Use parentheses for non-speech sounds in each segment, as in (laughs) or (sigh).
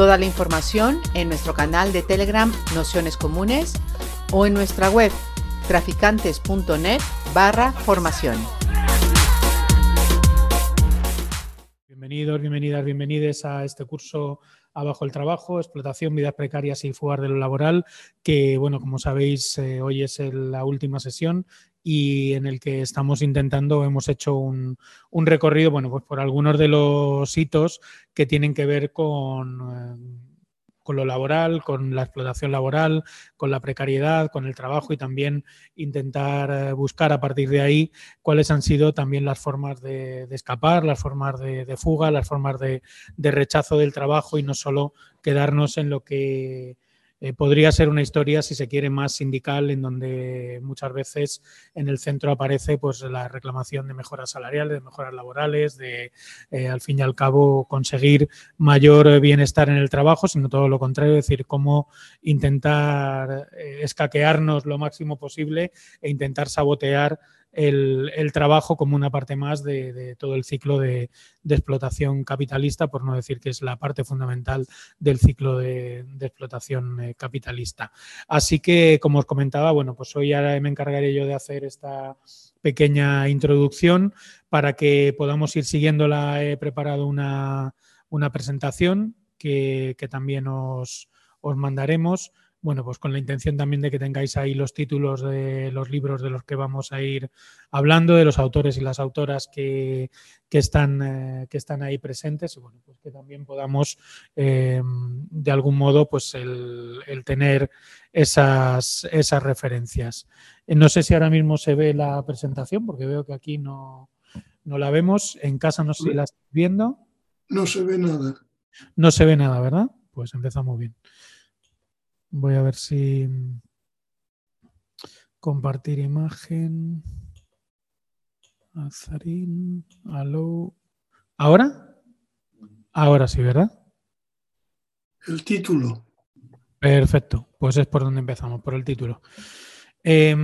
Toda la información en nuestro canal de Telegram Nociones Comunes o en nuestra web traficantes.net barra formación. Bienvenidos, bienvenidas, bienvenides a este curso Abajo el Trabajo, Explotación, Vidas Precarias y Fugar de lo Laboral, que, bueno, como sabéis, eh, hoy es la última sesión y en el que estamos intentando, hemos hecho un, un recorrido, bueno, pues por algunos de los hitos que tienen que ver con, eh, con lo laboral, con la explotación laboral, con la precariedad, con el trabajo y también intentar eh, buscar a partir de ahí cuáles han sido también las formas de, escapar, las formas de, fuga, las formas de rechazo del trabajo y no solo quedarnos en lo que eh, podría ser una historia, si se quiere, más sindical, en donde muchas veces en el centro aparece pues, la reclamación de mejoras salariales, de mejoras laborales, de eh, al fin y al cabo conseguir mayor eh, bienestar en el trabajo, sino todo lo contrario, es decir, cómo intentar escaquearnos lo máximo posible e intentar sabotear el, trabajo como una parte más de, todo el ciclo de, de explotación capitalista, por no decir que es la parte fundamental del ciclo de, de explotación eh, capitalista. Así que, como os comentaba, bueno, pues hoy ahora me encargaré yo de hacer esta pequeña introducción para que podamos ir siguiéndola. He preparado una, una presentación que, que también os, os mandaremos. Bueno, pues con la intención también de que tengáis ahí los títulos de los libros de los que vamos a ir hablando, de los autores y las autoras que, que están, eh, que están ahí presentes y bueno, pues que también podamos eh, de algún modo pues el, el tener esas, esas referencias. Eh, no sé si ahora mismo se ve la presentación porque veo que aquí no, no la vemos. En casa no sé si la estáis viendo. No se ve nada. No se ve nada, ¿verdad? Pues empezamos bien. Voy a ver si compartir imagen. Azarín, aló. ¿Ahora? Ahora sí, ¿verdad? El título. Perfecto, pues es por donde empezamos, por el título. Eh,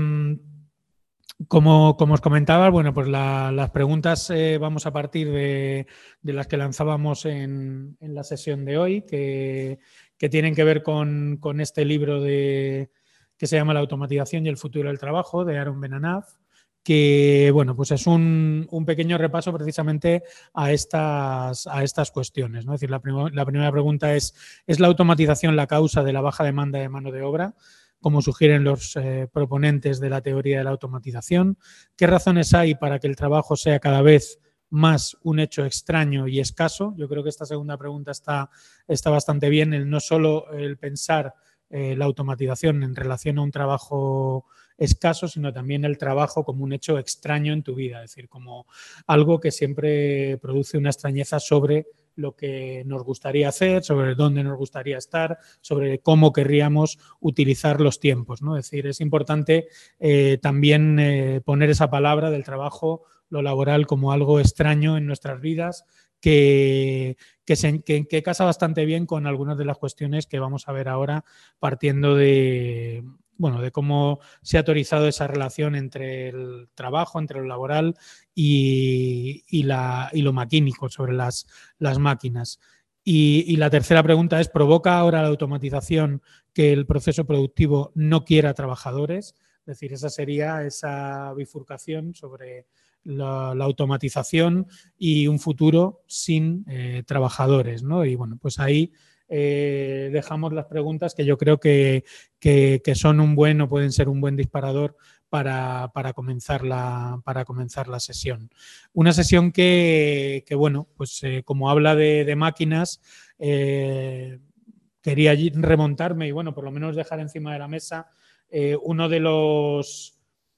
como, como, os comentaba, bueno, pues la, las preguntas eh, vamos a partir de, de, las que lanzábamos en, en la sesión de hoy, que, que tienen que ver con, con, este libro de, que se llama La automatización y el futuro del trabajo, de Aaron Benanaf, que bueno, pues es un, un, pequeño repaso precisamente a estas, a estas cuestiones. ¿no? Es decir, la, la primera pregunta es, ¿es la automatización la causa de la baja demanda de mano de obra? como sugieren los eh, proponentes de la teoría de la automatización? ¿Qué razones hay para que el trabajo sea cada vez más un hecho extraño y escaso? Yo creo que esta segunda pregunta está, está bastante bien, el no solo el pensar eh, la automatización en relación a un trabajo escaso, sino también el trabajo como un hecho extraño en tu vida, es decir, como algo que siempre produce una extrañeza sobre lo que nos gustaría hacer, sobre dónde nos gustaría estar, sobre cómo querríamos utilizar los tiempos. ¿no? Es decir, es importante eh, también eh, poner esa palabra del trabajo, lo laboral, como algo extraño en nuestras vidas, que, que, se, que, casa bastante bien con algunas de las cuestiones que vamos a ver ahora, partiendo de, bueno, de cómo se ha autorizado esa relación entre el trabajo, entre lo laboral y, y, la, y lo maquínico sobre las, las máquinas. Y, y, la tercera pregunta es, ¿provoca ahora la automatización que el proceso productivo no quiera trabajadores? Es decir, esa sería esa bifurcación sobre la, automatización y un futuro sin eh, trabajadores, ¿no? Y bueno, pues ahí eh, dejamos las preguntas que yo creo que, que, son un buen o pueden ser un buen disparador para, para, comenzar, la, para comenzar la sesión. Una sesión que, que bueno, pues eh, como habla de, máquinas, quería remontarme y bueno, por lo menos dejar encima de la mesa uno de los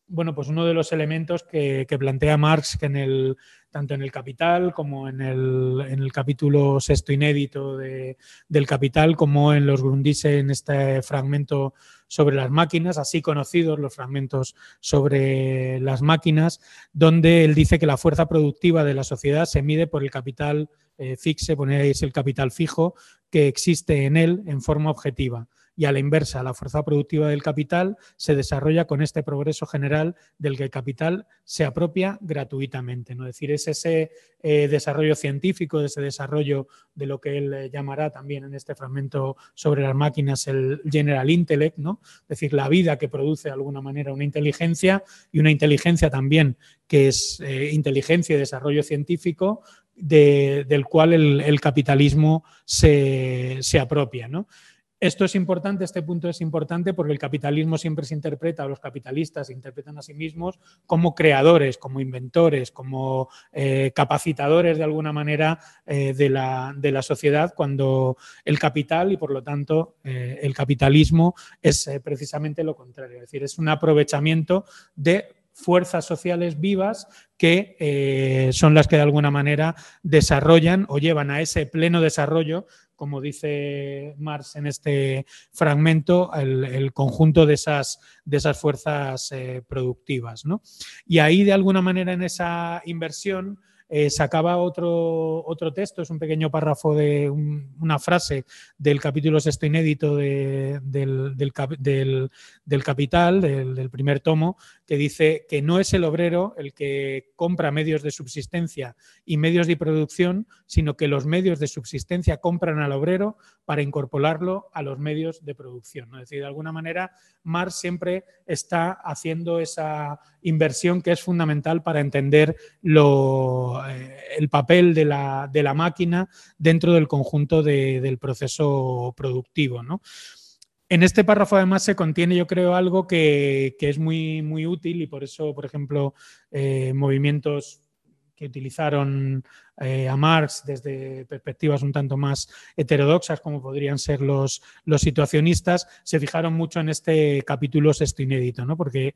bueno, pues uno de los elementos que, plantea Marx que en el, tanto en el Capital como en el, en el capítulo sexto inédito de, del Capital, como en los Grundise en este fragmento sobre las máquinas, así conocidos los fragmentos sobre las máquinas, donde él dice que la fuerza productiva de la sociedad se mide por el capital eh, fixe, ponéis el capital fijo, que existe en él en forma objetiva y a la inversa, la fuerza productiva del capital se desarrolla con este progreso general del que el capital se apropia gratuitamente. Es decir, es ese eh, desarrollo científico, ese desarrollo de lo que él eh, llamará también en este fragmento sobre las máquinas el general intellect, ¿no? es decir, la vida que produce de alguna manera una inteligencia y una inteligencia también que es eh, inteligencia y desarrollo científico del cual el, capitalismo se, se apropia. Esto es importante, este punto es importante porque el capitalismo siempre se interpreta, los capitalistas se interpretan a sí mismos como creadores, como inventores, como eh, capacitadores de alguna manera eh, de, la, sociedad, cuando el capital y por lo tanto eh, el capitalismo es precisamente lo contrario, es decir, es un aprovechamiento de fuerzas sociales vivas que son las que de alguna manera desarrollan o llevan a ese pleno desarrollo como dice Marx en este fragmento, el, conjunto de esas, de esas fuerzas eh, productivas. Y ahí, de alguna manera, en esa inversión, eh, sacaba otro, otro texto, es un pequeño párrafo de una frase del capítulo sexto inédito del, del, Capital, del, primer tomo, que dice que no es el obrero el que compra medios de subsistencia y medios de producción, sino que los medios de subsistencia compran al obrero para incorporarlo a los medios de producción. Es decir, de alguna manera, Marx siempre está haciendo esa inversión que es fundamental para entender lo, eh, el papel de la, de la, máquina dentro del conjunto del proceso productivo. En este párrafo además se contiene, yo creo, algo que, es muy, muy útil y por eso, por ejemplo, eh, movimientos que utilizaron eh, a Marx desde perspectivas un tanto más heterodoxas, como podrían ser los, los situacionistas, se fijaron mucho en este capítulo sexto inédito, ¿no? porque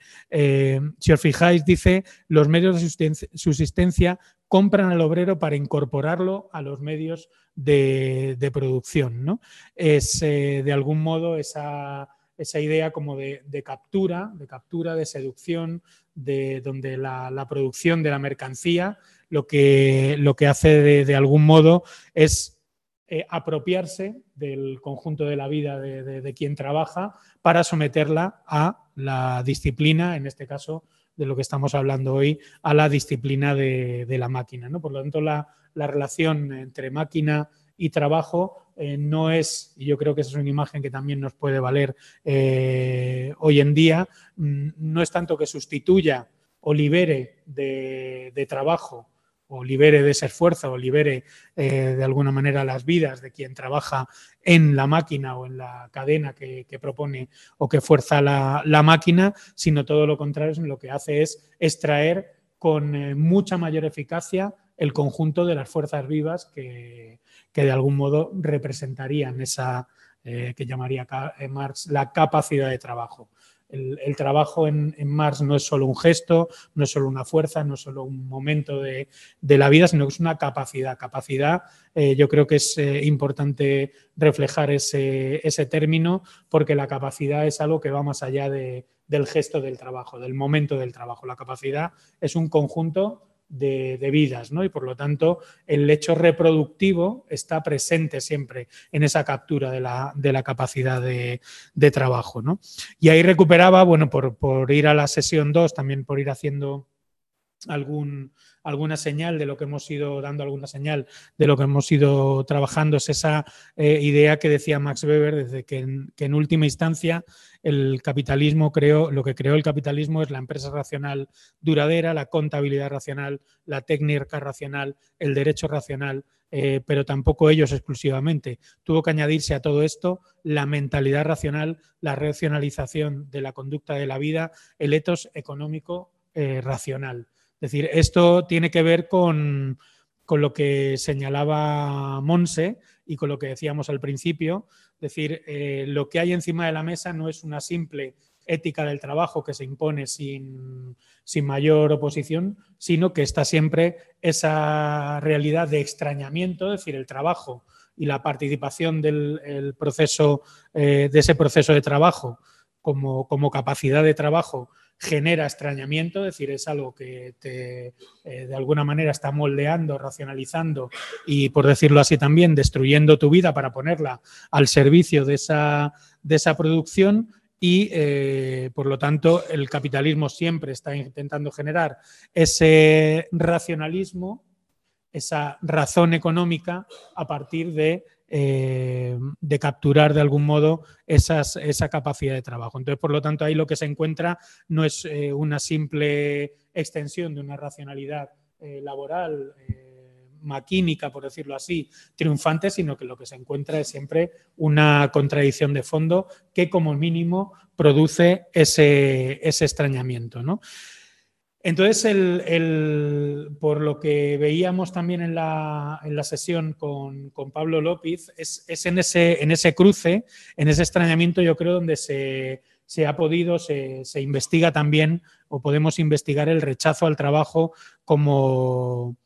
si os fijáis, dice, los medios de subsistencia compran al obrero para incorporarlo a los medios de, producción. ¿no? Es eh, de algún modo esa idea como de, captura, de captura, de seducción, de donde la, producción de la mercancía lo que, lo que hace de, algún modo es eh, apropiarse del conjunto de la vida de, quien trabaja para someterla a la disciplina, en este caso de lo que estamos hablando hoy, a la disciplina de, la máquina. ¿no? Por lo tanto, la, la relación entre máquina y trabajo eh, no es, y yo creo que esa es una imagen que también nos puede valer eh, hoy en día, mm, no es tanto que sustituya o libere de, trabajo o libere de ese esfuerzo o libere eh, de alguna manera las vidas de quien trabaja en la máquina o en la cadena que, propone o que fuerza la, máquina, sino todo lo contrario, lo que hace es extraer con mucha mayor eficacia el conjunto de las fuerzas vivas que, que de algún modo representarían esa eh, que llamaría eh, Marx la capacidad de trabajo. El, trabajo en, Marx no es solo un gesto, no es solo una fuerza, no es solo un momento de, la vida, sino que es una capacidad. Capacidad, eh, yo creo que es importante reflejar ese, término porque la capacidad es algo que va más allá del gesto del trabajo, del momento del trabajo. La capacidad es un conjunto de, vidas, ¿no? Y por lo tanto, el hecho reproductivo está presente siempre en esa captura de la, capacidad de, trabajo, ¿no? Y ahí recuperaba, bueno, por, por ir a la sesión 2, también por ir haciendo algún, alguna señal de lo que hemos ido dando, alguna señal de lo que hemos ido trabajando, es esa eh, idea que decía Max Weber, desde que en, última instancia el capitalismo creó, lo que creó el capitalismo es la empresa racional duradera, la contabilidad racional, la técnica racional, el derecho racional, eh, pero tampoco ellos exclusivamente. Tuvo que añadirse a todo esto la mentalidad racional, la racionalización de la conducta de la vida, el etos económico eh, racional. Es decir, esto tiene que ver con, lo que señalaba Monse y con lo que decíamos al principio. Es decir, eh, lo que hay encima de la mesa no es una simple ética del trabajo que se impone sin, sin mayor oposición, sino que está siempre esa realidad de extrañamiento, es decir, el trabajo y la participación del proceso, eh, de ese proceso de trabajo como, capacidad de trabajo genera extrañamiento, es decir, es algo que te, eh, de alguna manera está moldeando, racionalizando y, por decirlo así también, destruyendo tu vida para ponerla al servicio de esa, de esa producción y, eh, por lo tanto, el capitalismo siempre está intentando generar ese racionalismo esa razón económica a partir de, eh, de capturar de algún modo esa capacidad de trabajo. Entonces, por lo tanto, ahí lo que se encuentra no es eh, una simple extensión de una racionalidad eh, laboral maquínica, por decirlo así, triunfante, sino que lo que se encuentra es siempre una contradicción de fondo que como mínimo produce ese, ese extrañamiento. ¿no? Entonces, el, por lo que veíamos también en la, sesión con, Pablo López, es, en, ese, en, ese, cruce, en ese extrañamiento, yo creo, donde se, ha podido, se, investiga también, o podemos investigar el rechazo al trabajo como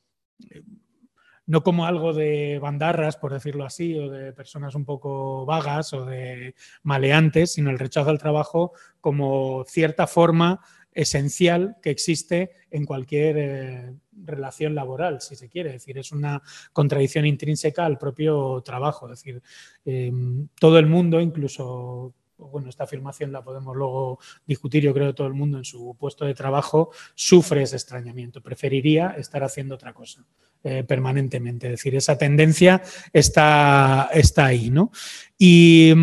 no como algo de bandarras, por decirlo así, o de personas un poco vagas o de maleantes, sino el rechazo al trabajo como cierta forma esencial que existe en cualquier eh, relación laboral, si se quiere. Es decir, es una contradicción intrínseca al propio trabajo. Es decir, em, todo el mundo, incluso bueno, esta afirmación la podemos luego discutir, yo creo que todo el mundo en su puesto de trabajo sufre ese extrañamiento, preferiría estar haciendo otra cosa eh, permanentemente, es decir, esa tendencia está, está ahí, ¿no? Y,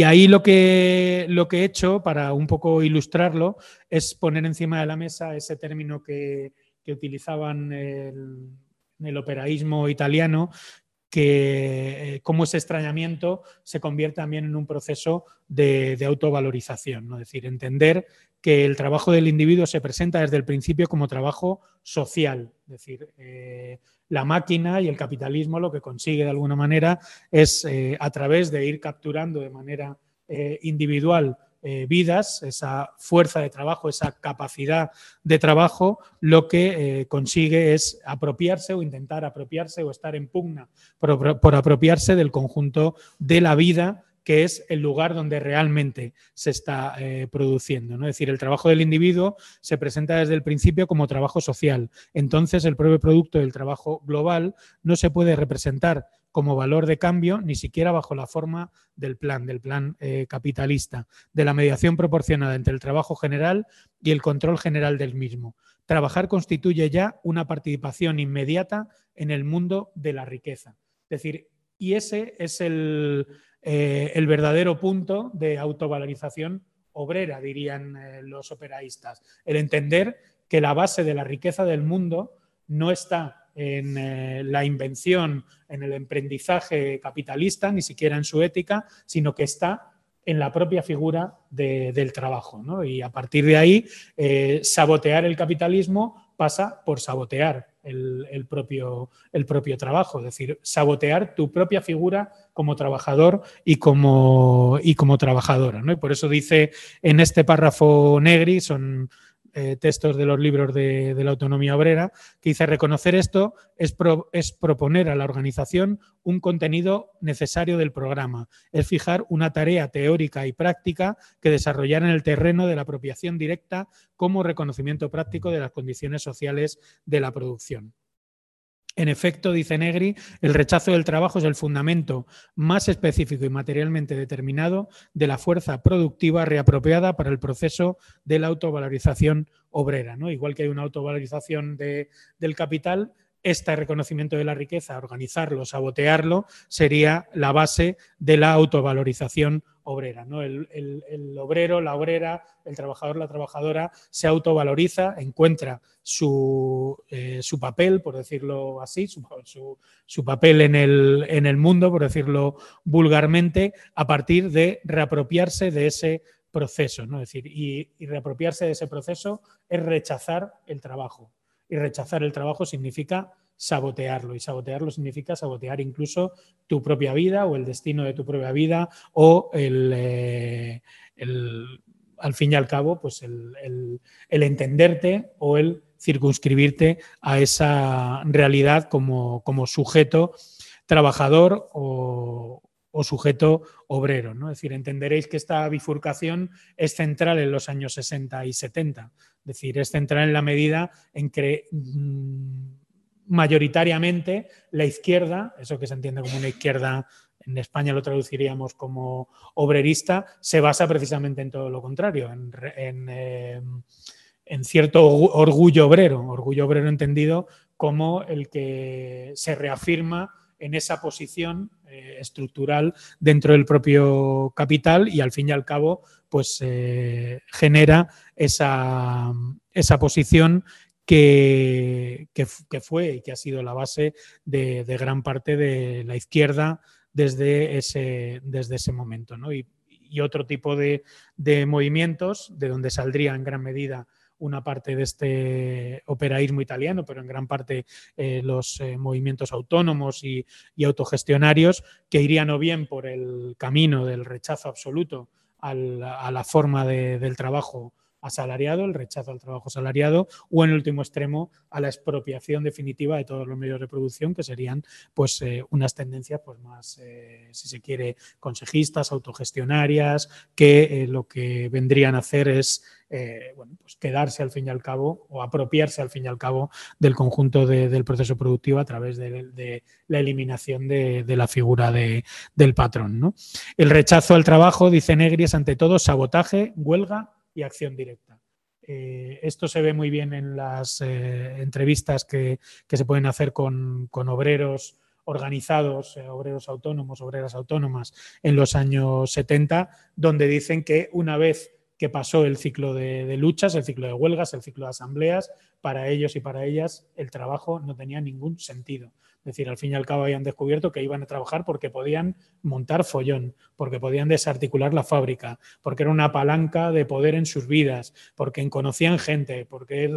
ahí lo que, lo que he hecho, para un poco ilustrarlo, es poner encima de la mesa ese término que, utilizaban en el operaísmo italiano, que eh, cómo ese extrañamiento se convierte también en un proceso de, autovalorización, ¿no? es decir, entender que el trabajo del individuo se presenta desde el principio como trabajo social, es decir, eh, la máquina y el capitalismo lo que consigue de alguna manera es eh, a través de ir capturando de manera individual eh, vidas, esa fuerza de trabajo, esa capacidad de trabajo, lo que eh, consigue es apropiarse o intentar apropiarse o estar en pugna por, apropiarse del conjunto de la vida que es el lugar donde realmente se está eh, produciendo. ¿no? Es decir, el trabajo del individuo se presenta desde el principio como trabajo social. Entonces, el propio producto del trabajo global no se puede representar como valor de cambio, ni siquiera bajo la forma del plan, del plan eh, capitalista, de la mediación proporcionada entre el trabajo general y el control general del mismo. Trabajar constituye ya una participación inmediata en el mundo de la riqueza. Es decir, y ese es el, eh, verdadero punto de autovalorización obrera, dirían eh, los operaístas. El entender que la base de la riqueza del mundo no está en eh, la invención, en el emprendizaje capitalista, ni siquiera en su ética, sino que está en la propia figura del trabajo. Y a partir de ahí, sabotear el capitalismo pasa por sabotear el, propio, el, propio, trabajo, es decir, sabotear tu propia figura como trabajador y como, y como trabajadora. Y por eso dice en este párrafo Negri, son eh, textos de los libros de, la autonomía obrera, que dice reconocer esto es, es proponer a la organización un contenido necesario del programa, es fijar una tarea teórica y práctica que desarrollar en el terreno de la apropiación directa como reconocimiento práctico de las condiciones sociales de la producción. En efecto, dice Negri, el rechazo del trabajo es el fundamento más específico y materialmente determinado de la fuerza productiva reapropiada para el proceso de la autovalorización obrera. ¿no? Igual que hay una autovalorización del capital, este reconocimiento de la riqueza, organizarlo, sabotearlo, sería la base de la autovalorización obrera. ¿no? El, obrero, la obrera, el trabajador, la trabajadora se autovaloriza, encuentra su, eh, papel, por decirlo así, su, papel en el, en el, mundo, por decirlo vulgarmente, a partir de reapropiarse de ese proceso. ¿no? Decir, y, y reapropiarse de ese proceso es rechazar el trabajo. Y rechazar el trabajo significa sabotearlo. Y sabotearlo significa sabotear incluso tu propia vida o el destino de tu propia vida o el, eh, al fin y al cabo, pues el, entenderte o el circunscribirte a esa realidad como, como sujeto trabajador o, o sujeto obrero. ¿no? Es decir, entenderéis que esta bifurcación es central en los años 60 y 70. Es decir, es central en la medida en que mm, mayoritariamente la izquierda, eso que se entiende como una izquierda, en España lo traduciríamos como obrerista, se basa precisamente en todo lo contrario, en, eh, en cierto orgullo obrero, orgullo obrero entendido como el que se reafirma en esa posición eh, estructural dentro del propio capital y al fin y al cabo pues eh, genera esa, esa posición que, que, fue y que ha sido la base de, gran parte de la izquierda desde ese, desde ese momento. Y, otro tipo de, de, movimientos de donde saldría en gran medida una parte de este operaísmo italiano, pero en gran parte eh, los eh, movimientos autónomos y, autogestionarios que irían o bien por el camino del rechazo absoluto a la forma del trabajo asalariado, el rechazo al trabajo asalariado, o en último extremo a la expropiación definitiva de todos los medios de producción, que serían pues eh, unas tendencias pues más, si se quiere, consejistas, autogestionarias, que lo que vendrían a hacer es bueno, pues quedarse al fin y al cabo o apropiarse al fin y al cabo del conjunto del proceso productivo a través de, la eliminación de, la figura del patrón. El rechazo al trabajo, dice Negri, es ante todo sabotaje, huelga y acción directa. Eh, esto se ve muy bien en las eh, entrevistas que, se pueden hacer con, obreros organizados, eh, obreros autónomos, obreras autónomas en los años 70, donde dicen que una vez que pasó el ciclo de, luchas, el ciclo de huelgas, el ciclo de asambleas, para ellos y para ellas el trabajo no tenía ningún sentido. Es decir, al fin y al cabo habían descubierto que iban a trabajar porque podían montar follón, porque podían desarticular la fábrica, porque era una palanca de poder en sus vidas, porque conocían gente, porque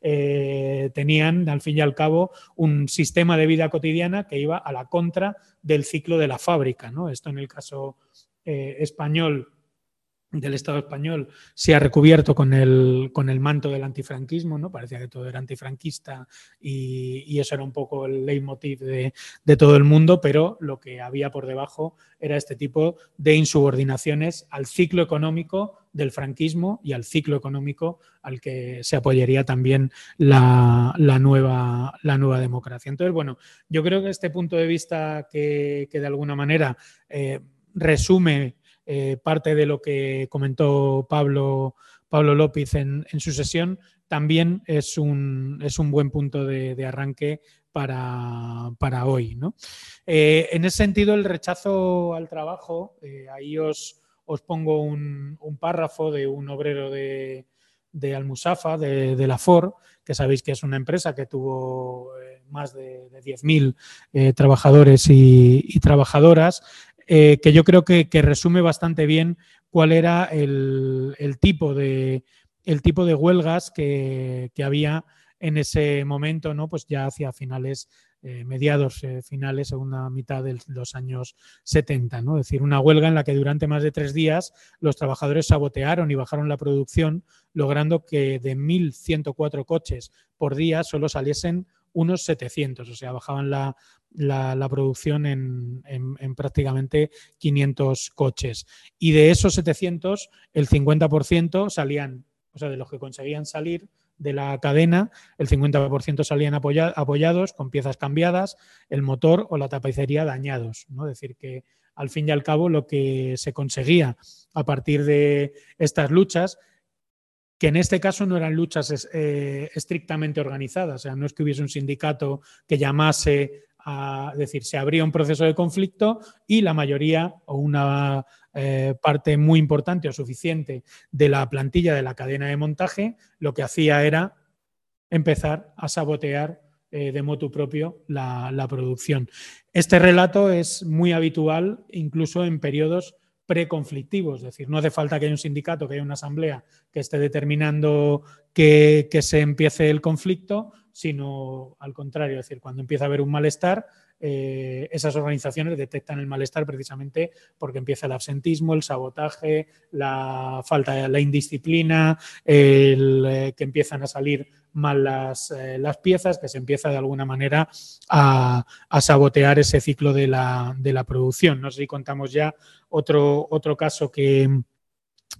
eh, tenían al fin y al cabo un sistema de vida cotidiana que iba a la contra del ciclo de la fábrica. ¿no? Esto en el caso eh, español del Estado español se ha recubierto con el, con el manto del antifranquismo, ¿no? Parecía que todo era antifranquista y, eso era un poco el leitmotiv de, de, todo el mundo, pero lo que había por debajo era este tipo de insubordinaciones al ciclo económico del franquismo y al ciclo económico al que se apoyaría también la, nueva, la nueva democracia. Entonces, bueno, yo creo que este punto de vista que, de alguna manera eh, resume eh, parte de lo que comentó Pablo, López en, su sesión, también es un, es un buen punto de, arranque para, hoy. Eh, en ese sentido, el rechazo al trabajo, eh, ahí os, os pongo un, párrafo de un obrero de, de Almusafa, de, la FOR, que sabéis que es una empresa que tuvo más de, 10.000 trabajadores y, trabajadoras, eh, que yo creo que, resume bastante bien cuál era el, tipo, de, el tipo de huelgas que, había en ese momento, ¿no? Pues ya hacia finales, eh, mediados eh, finales, segunda mitad de los años 70, ¿no? Es decir, una huelga en la que durante más de tres días los trabajadores sabotearon y bajaron la producción, logrando que de 1.104 coches por día solo saliesen unos 700, o sea, bajaban la, producción en, prácticamente 500 coches. Y de esos 700, el 50% salían, o sea, de los que conseguían salir de la cadena, el 50% salían apoyados con piezas cambiadas, el motor o la tapicería dañados. ¿no? Es decir, que al fin y al cabo lo que se conseguía a partir de estas luchas que en este caso no eran luchas eh, estrictamente organizadas, o sea, no es que hubiese un sindicato que llamase a decir, se abría un proceso de conflicto y la mayoría o una eh, parte muy importante o suficiente de la plantilla de la cadena de montaje lo que hacía era empezar a sabotear eh, de motu propio la producción. Este relato es muy habitual incluso en periodos preconflictivos, es decir, no hace falta que haya un sindicato, que haya una asamblea que esté determinando que, se empiece el conflicto, sino al contrario, es decir, cuando empieza a haber un malestar, eh, esas organizaciones detectan el malestar precisamente porque empieza el absentismo, el sabotaje, la falta la indisciplina, eh, que empiezan a salir mal las, eh, las, piezas, que se empieza de alguna manera a, a sabotear ese ciclo de la, de la, producción. No sé si contamos ya otro, otro caso que,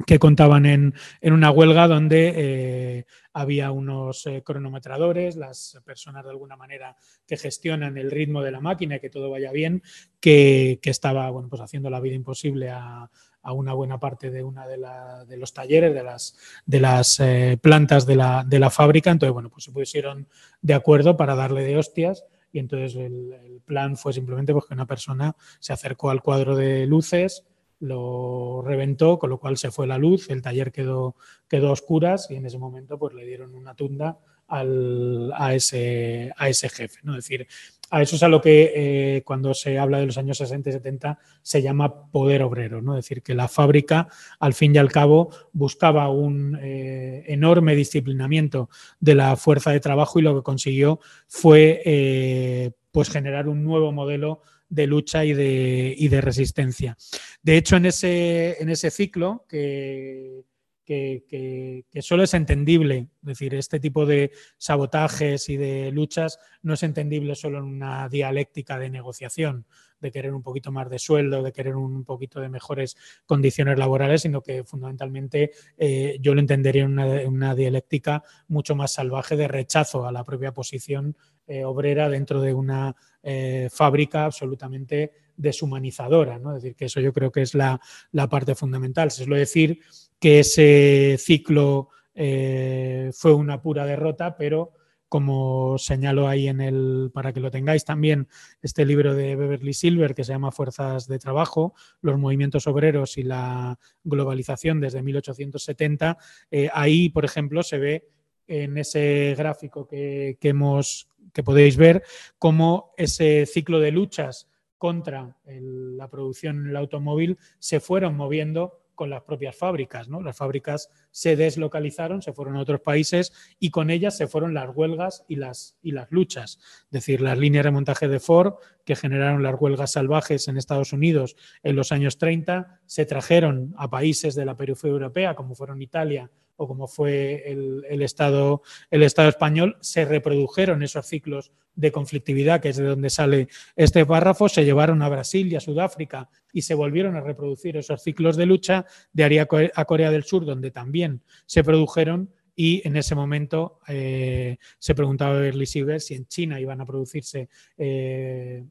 que contaban en, en, una huelga donde eh, había unos eh, cronometradores, las personas de alguna manera que gestionan el ritmo de la máquina y que todo vaya bien, que, que estaba bueno, pues haciendo la vida imposible a, a una buena parte de una de, la, de, los talleres, de las, de las eh, plantas de la, de la, fábrica. Entonces, bueno, pues se pusieron de acuerdo para darle de hostias y entonces el, el plan fue simplemente pues, que una persona se acercó al cuadro de luces, lo reventó, con lo cual se fue la luz, el taller quedó, quedó a oscuras y en ese momento pues le dieron una tunda al, a, ese, a ese jefe. ¿no? Es decir, a eso es a lo que eh, cuando se habla de los años 60 y 70 se llama poder obrero, ¿no? Es decir, que la fábrica, al fin y al cabo, buscaba un eh, enorme disciplinamiento de la fuerza de trabajo y lo que consiguió fue eh, pues generar un nuevo modelo de lucha y de, y de resistencia. De hecho, en ese, en ese ciclo que, que, que, solo es entendible, es decir, este tipo de sabotajes y de luchas no es entendible solo en una dialéctica de negociación, de querer un poquito más de sueldo, de querer un poquito de mejores condiciones laborales, sino que fundamentalmente eh, yo lo entendería en una, una, dialéctica mucho más salvaje de rechazo a la propia posición eh, obrera dentro de una eh, fábrica absolutamente deshumanizadora. ¿no? Es decir, que eso yo creo que es la, la parte fundamental. Es decir que ese ciclo eh, fue una pura derrota, pero como señalo ahí en el, para que lo tengáis también, este libro de Beverly Silver que se llama Fuerzas de Trabajo, los movimientos obreros y la globalización desde 1870, eh, ahí, por ejemplo, se ve en ese gráfico que, que, hemos, que podéis ver cómo ese ciclo de luchas contra la producción en el automóvil se fueron moviendo con las propias fábricas. ¿no? Las fábricas se deslocalizaron, se fueron a otros países y con ellas se fueron las huelgas y las, y las luchas. Es decir, las líneas de montaje de Ford, que generaron las huelgas salvajes en Estados Unidos en los años 30, se trajeron a países de la periferia europea, como fueron Italia como fue el, Estado, el Estado español, se reprodujeron esos ciclos de conflictividad, que es de donde sale este párrafo, se llevaron a Brasil y a Sudáfrica y se volvieron a reproducir esos ciclos de lucha de a Corea del Sur, donde también se produjeron y en ese momento eh, se preguntaba a Berly Sieber si en China iban a producirse eh,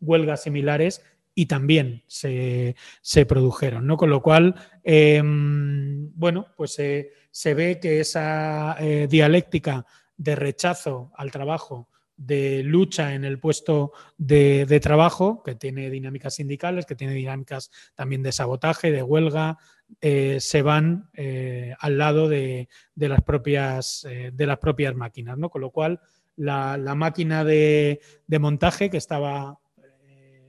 huelgas similares y también se, se, produjeron, ¿no? Con lo cual, eh, bueno, pues eh, se ve que esa eh, dialéctica de rechazo al trabajo, de lucha en el puesto de, trabajo, que tiene dinámicas sindicales, que tiene dinámicas también de sabotaje, de huelga, eh, se van eh, al lado de, de, las propias, de las propias máquinas. ¿no? Con lo cual, la, la máquina de, de, montaje que estaba,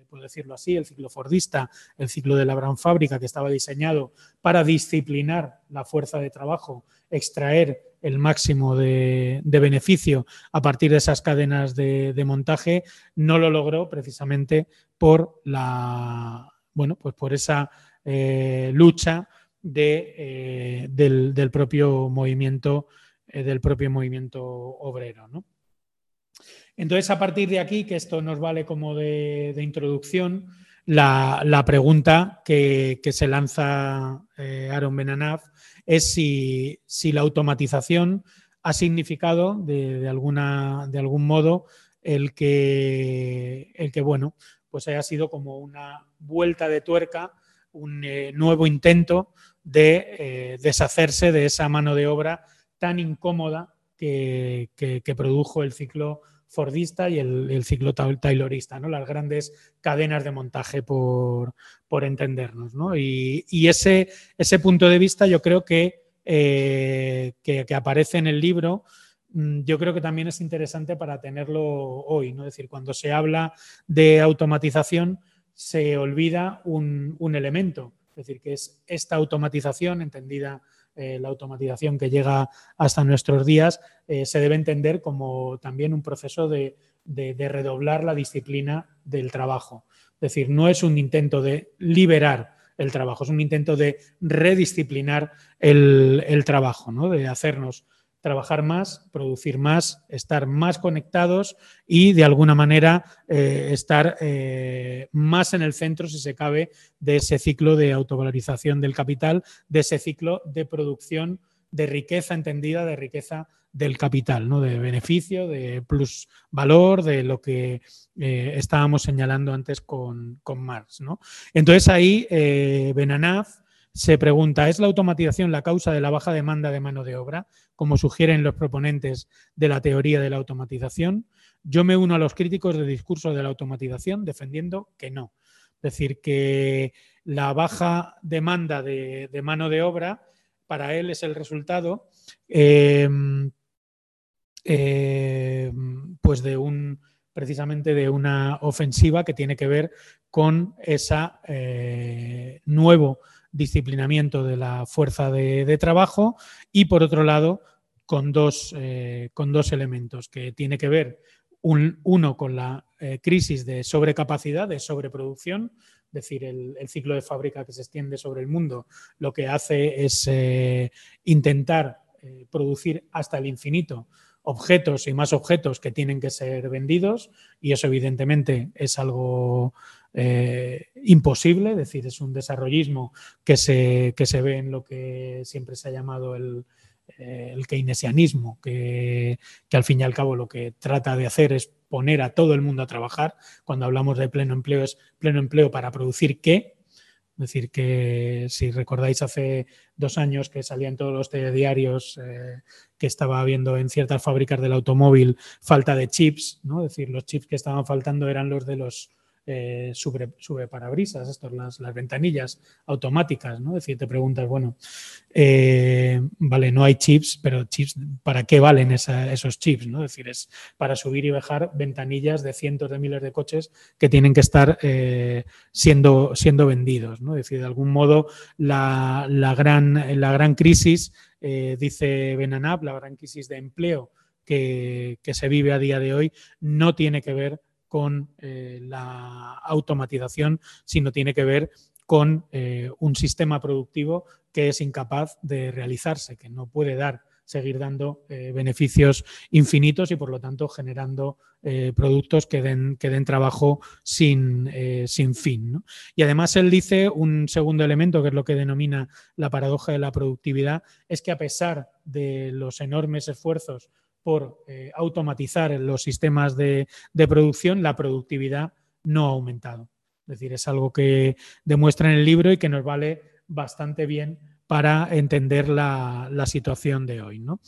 por decirlo así, el ciclo Fordista, el ciclo de la gran fábrica, que estaba diseñado para disciplinar la fuerza de trabajo, extraer el máximo de, beneficio a partir de esas cadenas de, montaje, no lo logró precisamente por la bueno, pues por esa eh, lucha de, eh, del, del, propio movimiento eh, del propio movimiento obrero. ¿no? Entonces, a partir de aquí, que esto nos vale como de, introducción, la, pregunta que, se lanza Aaron Benanaf es si, si la automatización ha significado de, alguna, de algún modo el que, el que, bueno, pues haya sido como una vuelta de tuerca, un eh, nuevo intento de eh, deshacerse de esa mano de obra tan incómoda que, que produjo el ciclo Fordista y el, ciclo Taylorista, ¿no? las grandes cadenas de montaje por, entendernos. ¿no? Y, ese, punto de vista yo creo que, eh, que, aparece en el libro, mm, yo creo que también es interesante para tenerlo hoy. ¿no? Es decir, cuando se habla de automatización, se olvida un, un elemento, es decir, que es esta automatización entendida eh, la automatización que llega hasta nuestros días, eh, se debe entender como también un proceso de, redoblar la disciplina del trabajo. Es decir, no es un intento de liberar el trabajo, es un intento de redisciplinar el, el trabajo, ¿no? de hacernos trabajar más, producir más, estar más conectados y de alguna manera eh, estar eh, más en el centro, si se cabe, de ese ciclo de autovalorización del capital, de ese ciclo de producción de riqueza entendida, de riqueza del capital, ¿no? de beneficio, de plus valor, de lo que eh, estábamos señalando antes con, con Marx. ¿no? Entonces ahí Benanaf se pregunta, ¿es la automatización la causa de la baja demanda de mano de obra, como sugieren los proponentes de la teoría de la automatización? Yo me uno a los críticos del discurso de la automatización defendiendo que no. Es decir, que la baja demanda de, mano de obra para él es el resultado em, em, pues de un precisamente de una ofensiva que tiene que ver con esa eh, nuevo disciplinamiento de la fuerza de, trabajo y por otro lado con dos, eh, con dos elementos que tiene que ver uno con la eh, crisis de sobrecapacidad, de sobreproducción, es decir, el, ciclo de fábrica que se extiende sobre el mundo lo que hace es eh, intentar producir hasta el infinito objetos y más objetos que tienen que ser vendidos y eso evidentemente es algo eh, imposible, es decir, es un desarrollismo que se, se ve en lo que siempre se ha llamado el, eh, keynesianismo, que, al fin y al cabo lo que trata de hacer es poner a todo el mundo a trabajar. Cuando hablamos de pleno empleo es pleno empleo para producir qué. Es decir, que si recordáis hace dos años que salían todos los telediarios eh, que estaba habiendo en ciertas fábricas del automóvil falta de chips, ¿no? Es decir, los chips que estaban faltando eran los de los eh, sube, parabrisas, estos, las, las, ventanillas automáticas, ¿no? Es decir, te preguntas, bueno, eh, vale, no hay chips, pero chips, ¿para qué valen esos chips? ¿no? Es decir, es para subir y bajar ventanillas de cientos de miles de coches que tienen que estar eh, siendo, siendo vendidos, ¿no? Es decir, de algún modo la, gran, la gran crisis, dice Benanab, la gran crisis de empleo que, que se vive a día de hoy, no tiene que ver con eh, la automatización, sino tiene que ver con eh, un sistema productivo que es incapaz de realizarse, que no puede dar seguir dando eh, beneficios infinitos y por lo tanto generando productos que den, que den trabajo sin, sin fin. Y además él dice un segundo elemento, que es lo que denomina la paradoja de la productividad, es que a pesar de los enormes esfuerzos por eh, automatizar los sistemas de, producción, la productividad no ha aumentado. Es decir, es algo que demuestra en el libro y que nos vale bastante bien para entender la, situación de hoy. ¿no?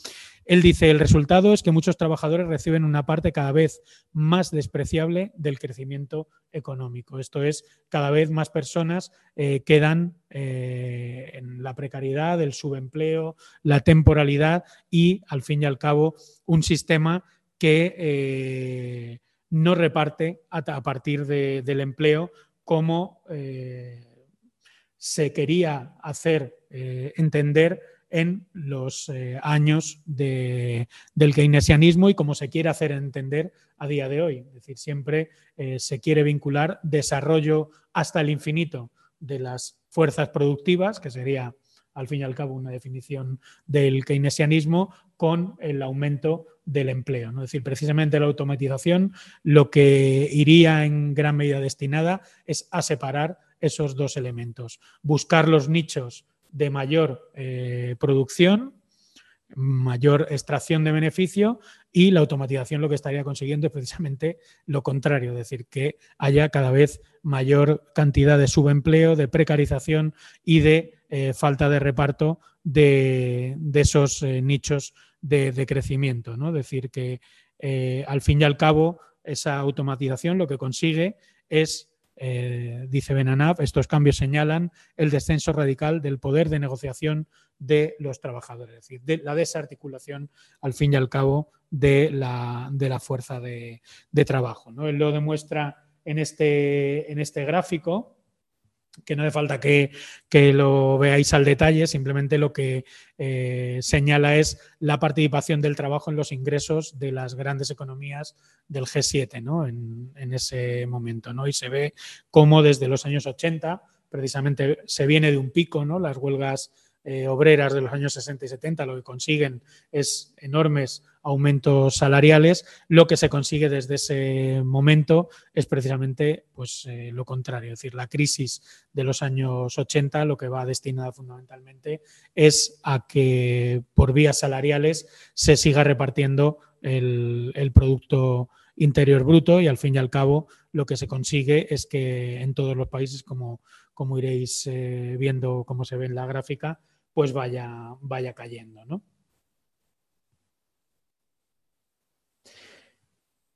Él dice, el resultado es que muchos trabajadores reciben una parte cada vez más despreciable del crecimiento económico. Esto es, cada vez más personas eh, quedan eh, en la precariedad, el subempleo, la temporalidad y, al fin y al cabo, un sistema que eh, no reparte a, partir del empleo como se quería hacer entender en los eh, años del keynesianismo y como se quiere hacer entender a día de hoy. Es decir, siempre eh, se quiere vincular desarrollo hasta el infinito de las fuerzas productivas, que sería al fin y al cabo una definición del keynesianismo, con el aumento del empleo. Es decir, precisamente la automatización lo que iría en gran medida destinada es a separar esos dos elementos, buscar los nichos de mayor eh, producción, mayor extracción de beneficio y la automatización lo que estaría consiguiendo es precisamente lo contrario, es decir, que haya cada vez mayor cantidad de subempleo, de precarización y de eh, falta de reparto de, esos eh, nichos de, crecimiento. ¿no? Es decir, que al fin y al cabo esa automatización lo que consigue es eh, dice Benanab, estos cambios señalan el descenso radical del poder de negociación de los trabajadores, es decir, de la desarticulación, al fin y al cabo, de la, de la fuerza de, trabajo. ¿no? Él lo demuestra en este, en este gráfico, que no hace falta que, que, lo veáis al detalle, simplemente lo que eh, señala es la participación del trabajo en los ingresos de las grandes economías del G7 ¿no? en, en, ese momento. ¿no? Y se ve cómo desde los años 80 precisamente se viene de un pico, ¿no? las huelgas eh, obreras de los años 60 y 70 lo que consiguen es enormes aumentos salariales, lo que se consigue desde ese momento es precisamente pues, eh, lo contrario, es decir, la crisis de los años 80 lo que va destinada fundamentalmente es a que por vías salariales se siga repartiendo el, el Producto Interior Bruto y al fin y al cabo lo que se consigue es que en todos los países, como, como iréis eh, viendo cómo se ve en la gráfica, pues vaya, vaya cayendo, ¿no?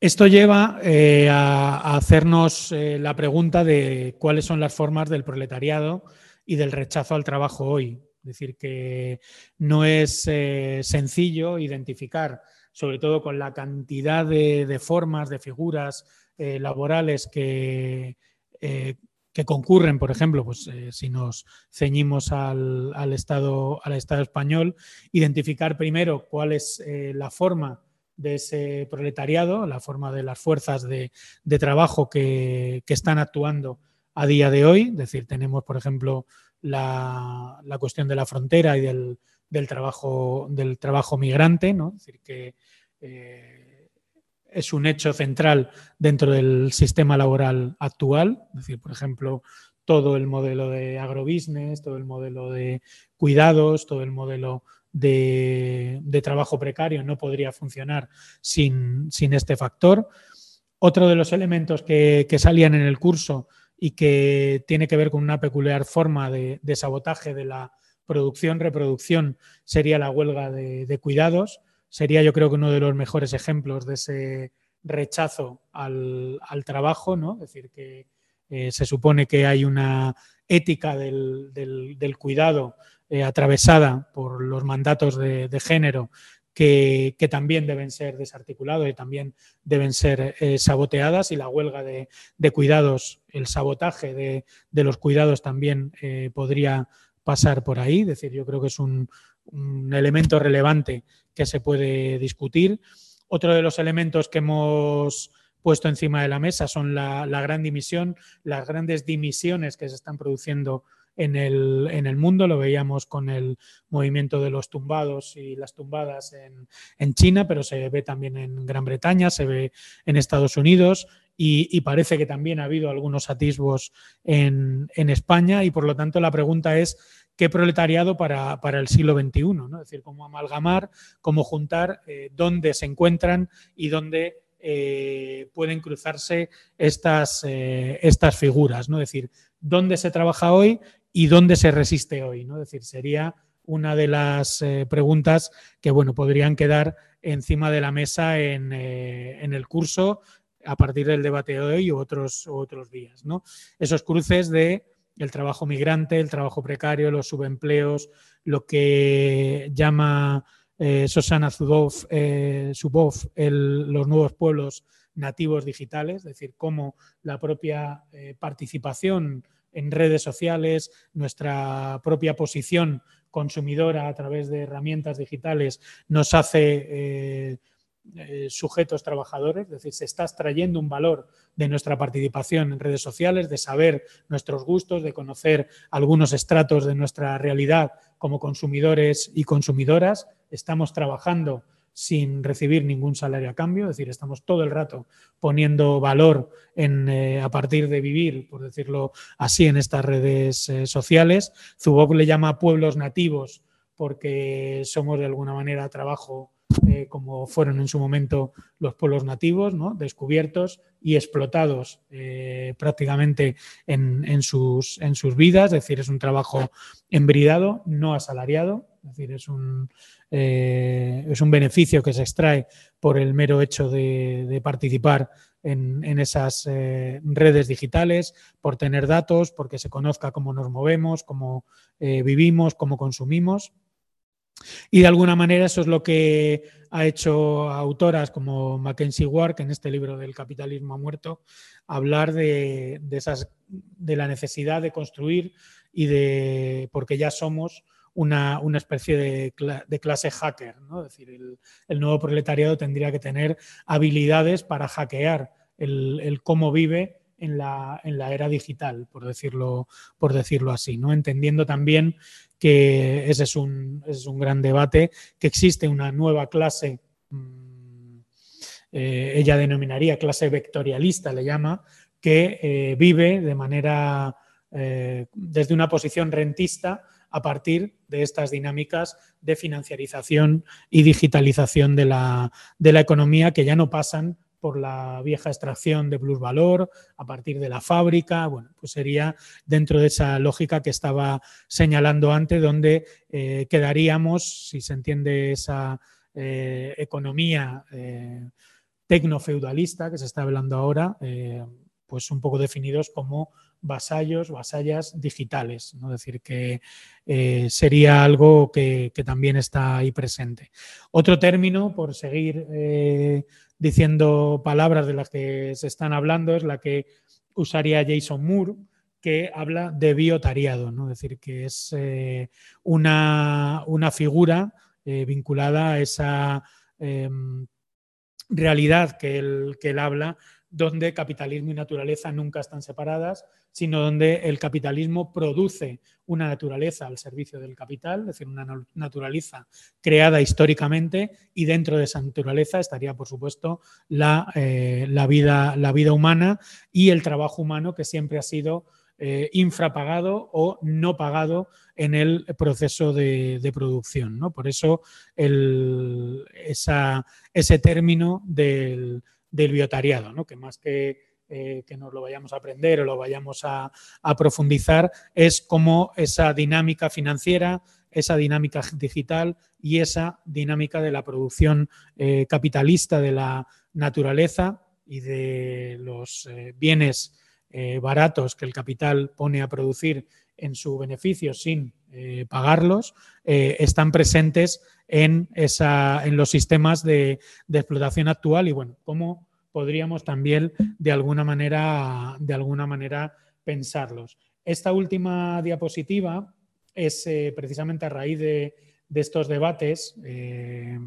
Esto lleva eh, a, hacernos eh, la pregunta de cuáles son las formas del proletariado y del rechazo al trabajo hoy. Es decir, que no es sencillo identificar, sobre todo con la cantidad de, formas, de figuras laborales que, que, concurren, por ejemplo, pues, eh, si nos ceñimos al, al, estado, al Estado español, identificar primero cuál es la forma de ese proletariado, la forma de las fuerzas de, de trabajo que, que, están actuando a día de hoy. Es decir, tenemos, por ejemplo, la, la cuestión de la frontera y del, del, trabajo, del trabajo migrante, ¿no? Es decir, que eh, es un hecho central dentro del sistema laboral actual. Decir, por ejemplo, todo el modelo de agrobusiness, todo el modelo de cuidados, todo el modelo de, trabajo precario no podría funcionar sin, sin, este factor. Otro de los elementos que, que, salían en el curso y que tiene que ver con una peculiar forma de, sabotaje de la producción-reproducción sería la huelga de, cuidados. Sería yo creo que uno de los mejores ejemplos de ese rechazo al, al trabajo, ¿no? Es decir, que eh, se supone que hay una ética del, del, cuidado eh, atravesada por los mandatos de, género que, que, también deben ser desarticulados y también deben ser eh, saboteadas y la huelga de, de, cuidados, el sabotaje de, de los cuidados también podría pasar por ahí. Es decir, yo creo que es un, un, elemento relevante que se puede discutir. Otro de los elementos que hemos puesto encima de la mesa son la, gran dimisión, las grandes dimisiones que se están produciendo en el, en el, mundo. Lo veíamos con el movimiento de los tumbados y las tumbadas en, China, pero se ve también en Gran Bretaña, se ve en Estados Unidos. Y, parece que también ha habido algunos atisbos en, España y por lo tanto la pregunta es qué proletariado para, para el siglo XXI, ¿no? es decir, cómo amalgamar, cómo juntar, eh, dónde se encuentran y dónde eh, pueden cruzarse estas, eh, estas figuras, ¿no? es decir, dónde se trabaja hoy y dónde se resiste hoy. ¿no? Es decir, sería una de las preguntas que bueno, podrían quedar encima de la mesa en, en, el curso a partir del debate de hoy u otros, otros días. ¿no? Esos cruces de el trabajo migrante, el trabajo precario, los subempleos, lo que llama eh, Susana Zubov, eh, Zubov el, los nuevos pueblos nativos digitales, es decir, cómo la propia eh, participación en redes sociales, nuestra propia posición consumidora a través de herramientas digitales nos hace eh, sujetos trabajadores, es decir, se está extrayendo un valor de nuestra participación en redes sociales, de saber nuestros gustos, de conocer algunos estratos de nuestra realidad como consumidores y consumidoras. Estamos trabajando sin recibir ningún salario a cambio, es decir, estamos todo el rato poniendo valor en, eh, a partir de vivir, por decirlo así, en estas redes eh, sociales. Zubov le llama pueblos nativos porque somos de alguna manera trabajo eh, como fueron en su momento los pueblos nativos, ¿no? descubiertos y explotados eh, prácticamente en, sus, en sus vidas, es decir, es un trabajo embridado, no asalariado, es decir, es un, eh, es un beneficio que se extrae por el mero hecho de, participar en, esas redes digitales, por tener datos, porque se conozca cómo nos movemos, cómo vivimos, cómo consumimos. Y de alguna manera eso es lo que ha hecho autoras como Mackenzie Ward, en este libro del capitalismo ha muerto, hablar de, de la necesidad de construir y de, porque ya somos una, especie de, clase hacker, ¿no? Es decir, el, nuevo proletariado tendría que tener habilidades para hackear el, cómo vive en la, era digital, por decirlo, por decirlo así, ¿no? Entendiendo también que ese es un, es un gran debate, que existe una nueva clase, mm, eh, ella denominaría clase vectorialista, le llama, que eh, vive de manera, eh, desde una posición rentista a partir de estas dinámicas de financiarización y digitalización de la, de la economía que ya no pasan por la vieja extracción de plusvalor a partir de la fábrica. Bueno, pues sería dentro de esa lógica que estaba señalando antes, donde eh, quedaríamos, si se entiende esa eh, economía eh, tecnofeudalista que se está hablando ahora, pues un poco definidos como vasallos, vasallas digitales. ¿no? Es decir, que sería algo que, también está ahí presente. Otro término, por seguir diciendo palabras de las que se están hablando, es la que usaría Jason Moore, que habla de biotariado, ¿no? es decir, que es eh, una, figura eh, vinculada a esa em, realidad que él, que él habla donde capitalismo y naturaleza nunca están separadas, sino donde el capitalismo produce una naturaleza al servicio del capital, es decir, una naturaleza creada históricamente y dentro de esa naturaleza estaría, por supuesto, la, eh, vida, la vida, humana y el trabajo humano que siempre ha sido eh, infrapagado o no pagado en el proceso de, producción. ¿no? Por eso ese término del del biotariado, que más que, eh, que nos lo vayamos a aprender o lo vayamos a, profundizar, es cómo esa dinámica financiera, esa dinámica digital y esa dinámica de la producción eh, capitalista de la naturaleza y de los eh, bienes baratos que el capital pone a producir en su beneficio sin pagarlos, están presentes en, esa, en los sistemas de, explotación actual y bueno, cómo podríamos también de alguna manera, de alguna manera pensarlos. Esta última diapositiva es eh, precisamente a raíz de, estos debates eh,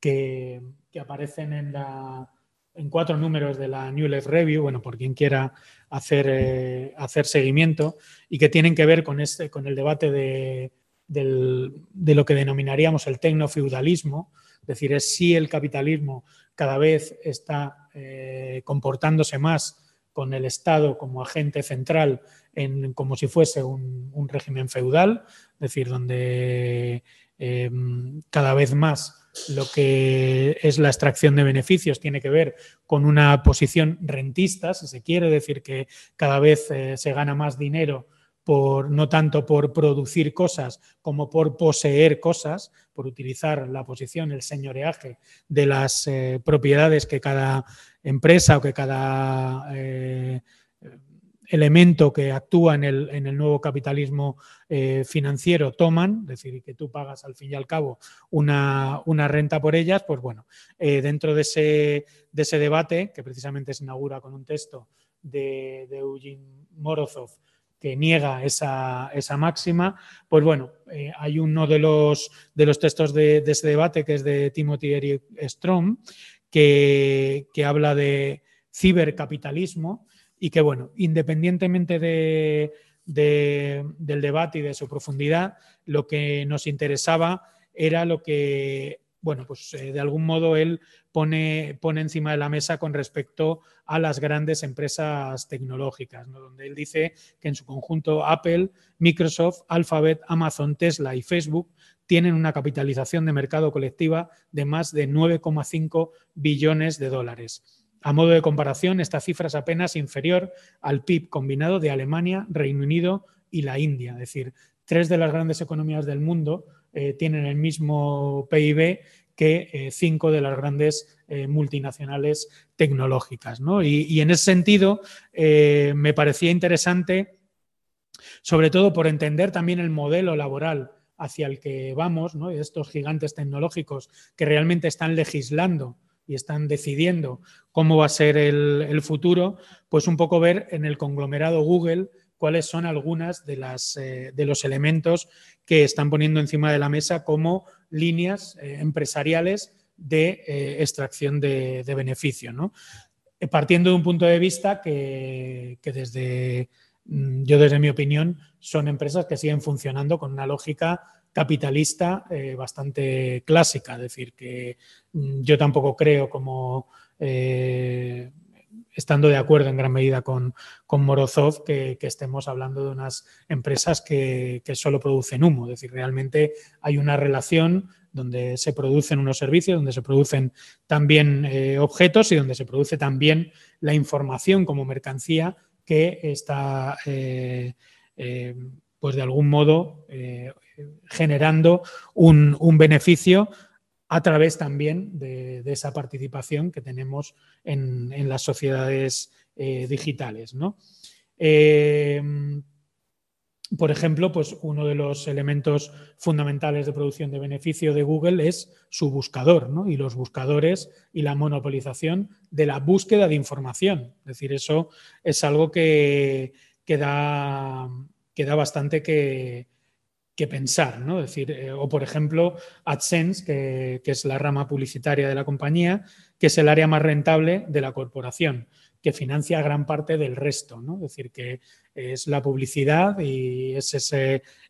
que, aparecen en, la, en, cuatro números de la New Left Review, bueno, por quien quiera hacer, eh, hacer seguimiento, y que tienen que ver con, este, con el debate de, de lo que denominaríamos el tecnofeudalismo, es decir, es si el capitalismo cada vez está eh, comportándose más con el Estado como agente central, en, como si fuese un, régimen feudal, es decir, donde em, cada vez más lo que es la extracción de beneficios tiene que ver con una posición rentista, si se quiere decir que cada vez eh, se gana más dinero por, no tanto por producir cosas como por poseer cosas, por utilizar la posición, el señoreaje de las eh, propiedades que cada empresa o que cada eh, elemento que actúa en el, nuevo capitalismo eh, financiero toman, es decir, que tú pagas al fin y al cabo una, renta por ellas, pues bueno, dentro de ese, de ese, debate, que precisamente se inaugura con un texto de Eugene Morozov, que niega esa, máxima, pues bueno, eh, hay uno de los, de los textos de, ese debate que es de Timothy Eric Strom, que, habla de cibercapitalismo y que, bueno, independientemente de, del debate y de su profundidad, lo que nos interesaba era lo que bueno, pues eh, de algún modo él pone, pone, encima de la mesa con respecto a las grandes empresas tecnológicas, donde él dice que en su conjunto Apple, Microsoft, Alphabet, Amazon, Tesla y Facebook tienen una capitalización de mercado colectiva de más de 9,5 billones de dólares. A modo de comparación, esta cifra es apenas inferior al PIB combinado de Alemania, Reino Unido y la India, es decir, tres de las grandes economías del mundo eh, tienen el mismo PIB que eh, cinco de las grandes eh, multinacionales tecnológicas. Y, en ese sentido, me parecía interesante, sobre todo por entender también el modelo laboral hacia el que vamos, ¿no? estos gigantes tecnológicos que realmente están legislando y están decidiendo cómo va a ser el, futuro, pues un poco ver en el conglomerado Google cuáles son algunas de, las, eh, de los elementos que están poniendo encima de la mesa como líneas eh, empresariales de eh, extracción de, beneficio. ¿no? Partiendo de un punto de vista que, desde, mm, yo desde mi opinión, son empresas que siguen funcionando con una lógica capitalista bastante clásica, es decir, que mm, yo tampoco creo como estando de acuerdo en gran medida con, Morozov que, estemos hablando de unas empresas que, solo producen humo, es decir, realmente hay una relación donde se producen unos servicios, donde se producen también eh, objetos y donde se produce también la información como mercancía que está pues de algún modo generando un, beneficio a través también de, esa participación que tenemos en, las sociedades eh, digitales. Eh, por ejemplo, pues uno de los elementos fundamentales de producción de beneficio de Google es su buscador y los buscadores y la monopolización de la búsqueda de información. Es decir, eso es algo que, que da, bastante que, que pensar, ¿no? decir, eh, o por ejemplo, AdSense, que, es la rama publicitaria de la compañía, que es el área más rentable de la corporación, que financia gran parte del resto, ¿no? Es decir, que es la publicidad y es esa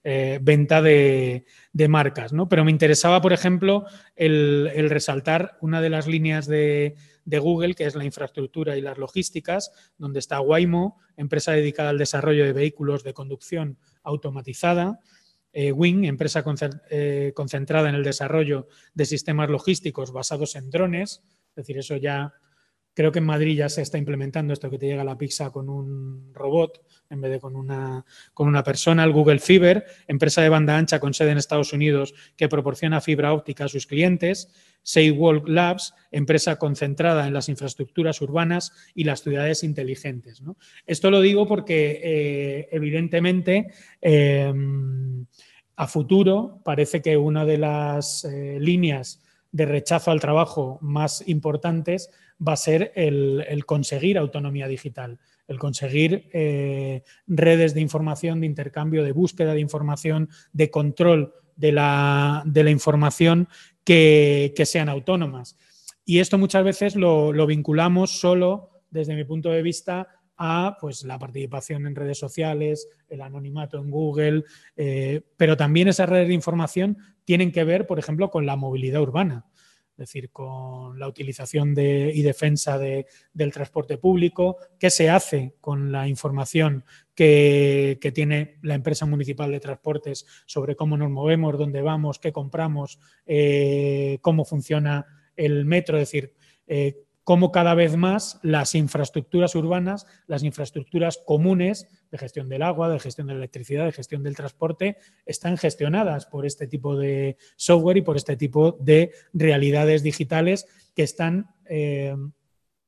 eh, venta de, marcas, ¿no? Pero me interesaba, por ejemplo, el, resaltar una de las líneas de, de, Google, que es la infraestructura y las logísticas, donde está Waymo, empresa dedicada al desarrollo de vehículos de conducción automatizada, eh, Wing, empresa eh, concentrada en el desarrollo de sistemas logísticos basados en drones, es decir, eso ya creo que en Madrid ya se está implementando esto que te llega la pizza con un robot en vez de con una, con una persona. Google Fiber, empresa de banda ancha con sede en Estados Unidos que proporciona fibra óptica a sus clientes. Walk Labs, empresa concentrada en las infraestructuras urbanas y las ciudades inteligentes. Esto lo digo porque, eh, evidentemente, a futuro parece que una de las eh, líneas de rechazo al trabajo más importantes va a ser el, conseguir autonomía digital, el conseguir eh, redes de información, de intercambio, de búsqueda de información, de control de la, información que, sean autónomas. Y esto muchas veces lo, lo vinculamos solo, desde mi punto de vista, a pues, la participación en redes sociales, el anonimato en Google, eh, pero también esas redes de información tienen que ver, por ejemplo, con la movilidad urbana, es decir, con la utilización de, y defensa del transporte público, qué se hace con la información que, tiene la empresa municipal de transportes sobre cómo nos movemos, dónde vamos, qué compramos, eh, cómo funciona el metro, es decir, eh, cómo cada vez más las infraestructuras urbanas, las infraestructuras comunes de gestión del agua, de gestión de la electricidad, de gestión del transporte, están gestionadas por este tipo de software y por este tipo de realidades digitales que están eh,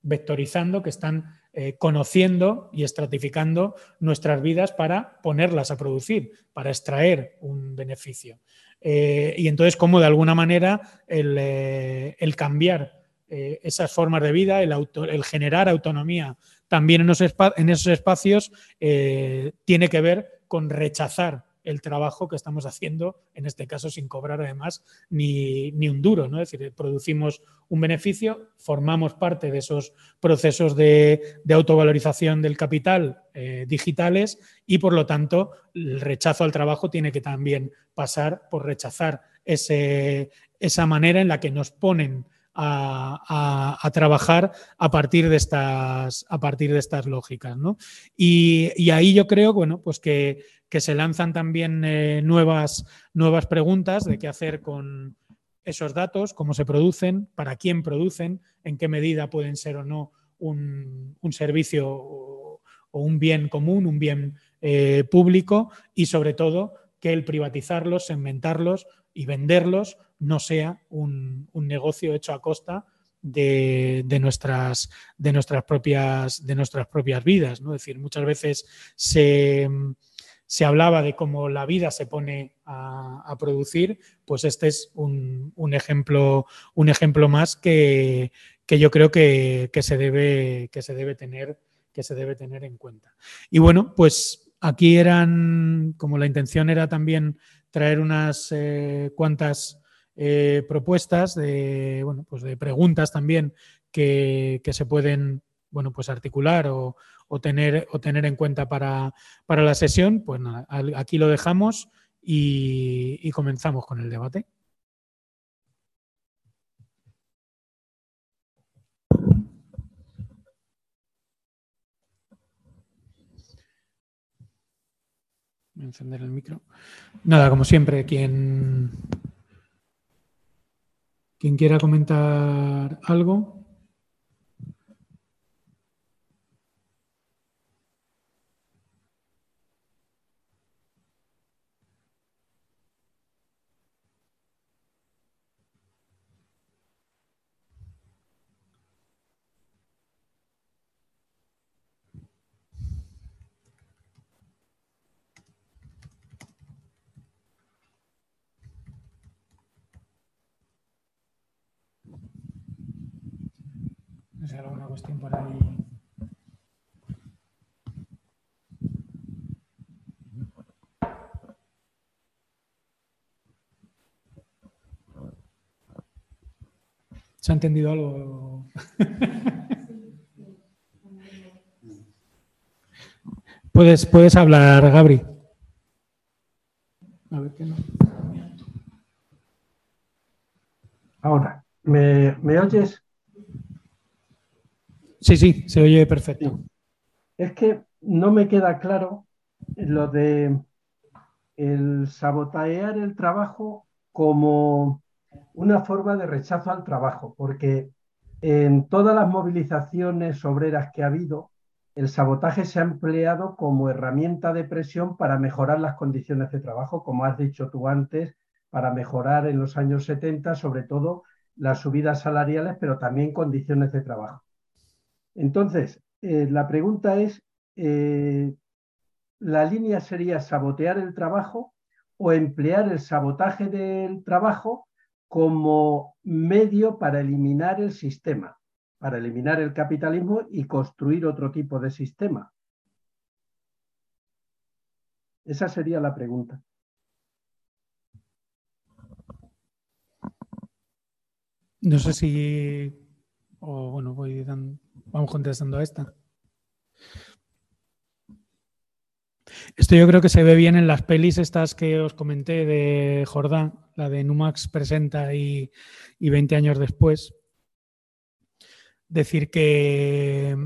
vectorizando, que están eh, conociendo y estratificando nuestras vidas para ponerlas a producir, para extraer un beneficio. Eh, y entonces, cómo de alguna manera el, el cambiar eh, esas formas de vida, el, generar autonomía también en, esos espacios, eh, tiene que ver con rechazar el trabajo que estamos haciendo, en este caso sin cobrar además ni, un duro. ¿no? Es decir, producimos un beneficio, formamos parte de esos procesos de, autovalorización del capital eh, digitales y por lo tanto el rechazo al trabajo tiene que también pasar por rechazar esa manera en la que nos ponen a, trabajar a partir de estas, a partir de estas lógicas. Y, ahí yo creo bueno, pues que, se lanzan también eh, nuevas, nuevas preguntas de qué hacer con esos datos, cómo se producen, para quién producen, en qué medida pueden ser o no un, servicio o, un bien común, un bien eh, público y sobre todo que el privatizarlos, segmentarlos y venderlos no sea un, negocio hecho a costa de, nuestras, de, nuestras, propias, de nuestras propias vidas. ¿no? Es decir, muchas veces se, se hablaba de cómo la vida se pone a, producir, pues este es un, ejemplo, un ejemplo más que, yo creo que, se debe, que, se debe tener, que se debe tener en cuenta. Y bueno, pues aquí eran, como la intención era también traer unas eh, cuantas eh, propuestas de, bueno, pues de preguntas también que, que se pueden bueno, pues articular o, o tener, o tener en cuenta para, la sesión, pues nada, aquí lo dejamos y, comenzamos con el debate. Encender el micro. Nada, como siempre, quien, quien quiera comentar algo. Alguna cuestión por ahí. ¿Se ha entendido algo? puedes, puedes hablar, Gabri. A ver qué no. Ahora, ¿me, ¿me oyes? Sí, sí, se oye perfecto. Es que no me queda claro lo de el sabotear el trabajo como una forma de rechazo al trabajo, porque en todas las movilizaciones obreras que ha habido, el sabotaje se ha empleado como herramienta de presión para mejorar las condiciones de trabajo, como has dicho tú antes, para mejorar en los años 70, sobre todo las subidas salariales, pero también condiciones de trabajo. Entonces, eh, la pregunta es, eh, ¿la línea sería sabotear el trabajo o emplear el sabotaje del trabajo como medio para eliminar el sistema, para eliminar el capitalismo y construir otro tipo de sistema? Esa sería la pregunta. No sé si, o bueno, voy dando Vamos contestando a esta. Esto yo creo que se ve bien en las pelis estas que os comenté de Jordán, la de Numax presenta y, y 20 años después. Decir que,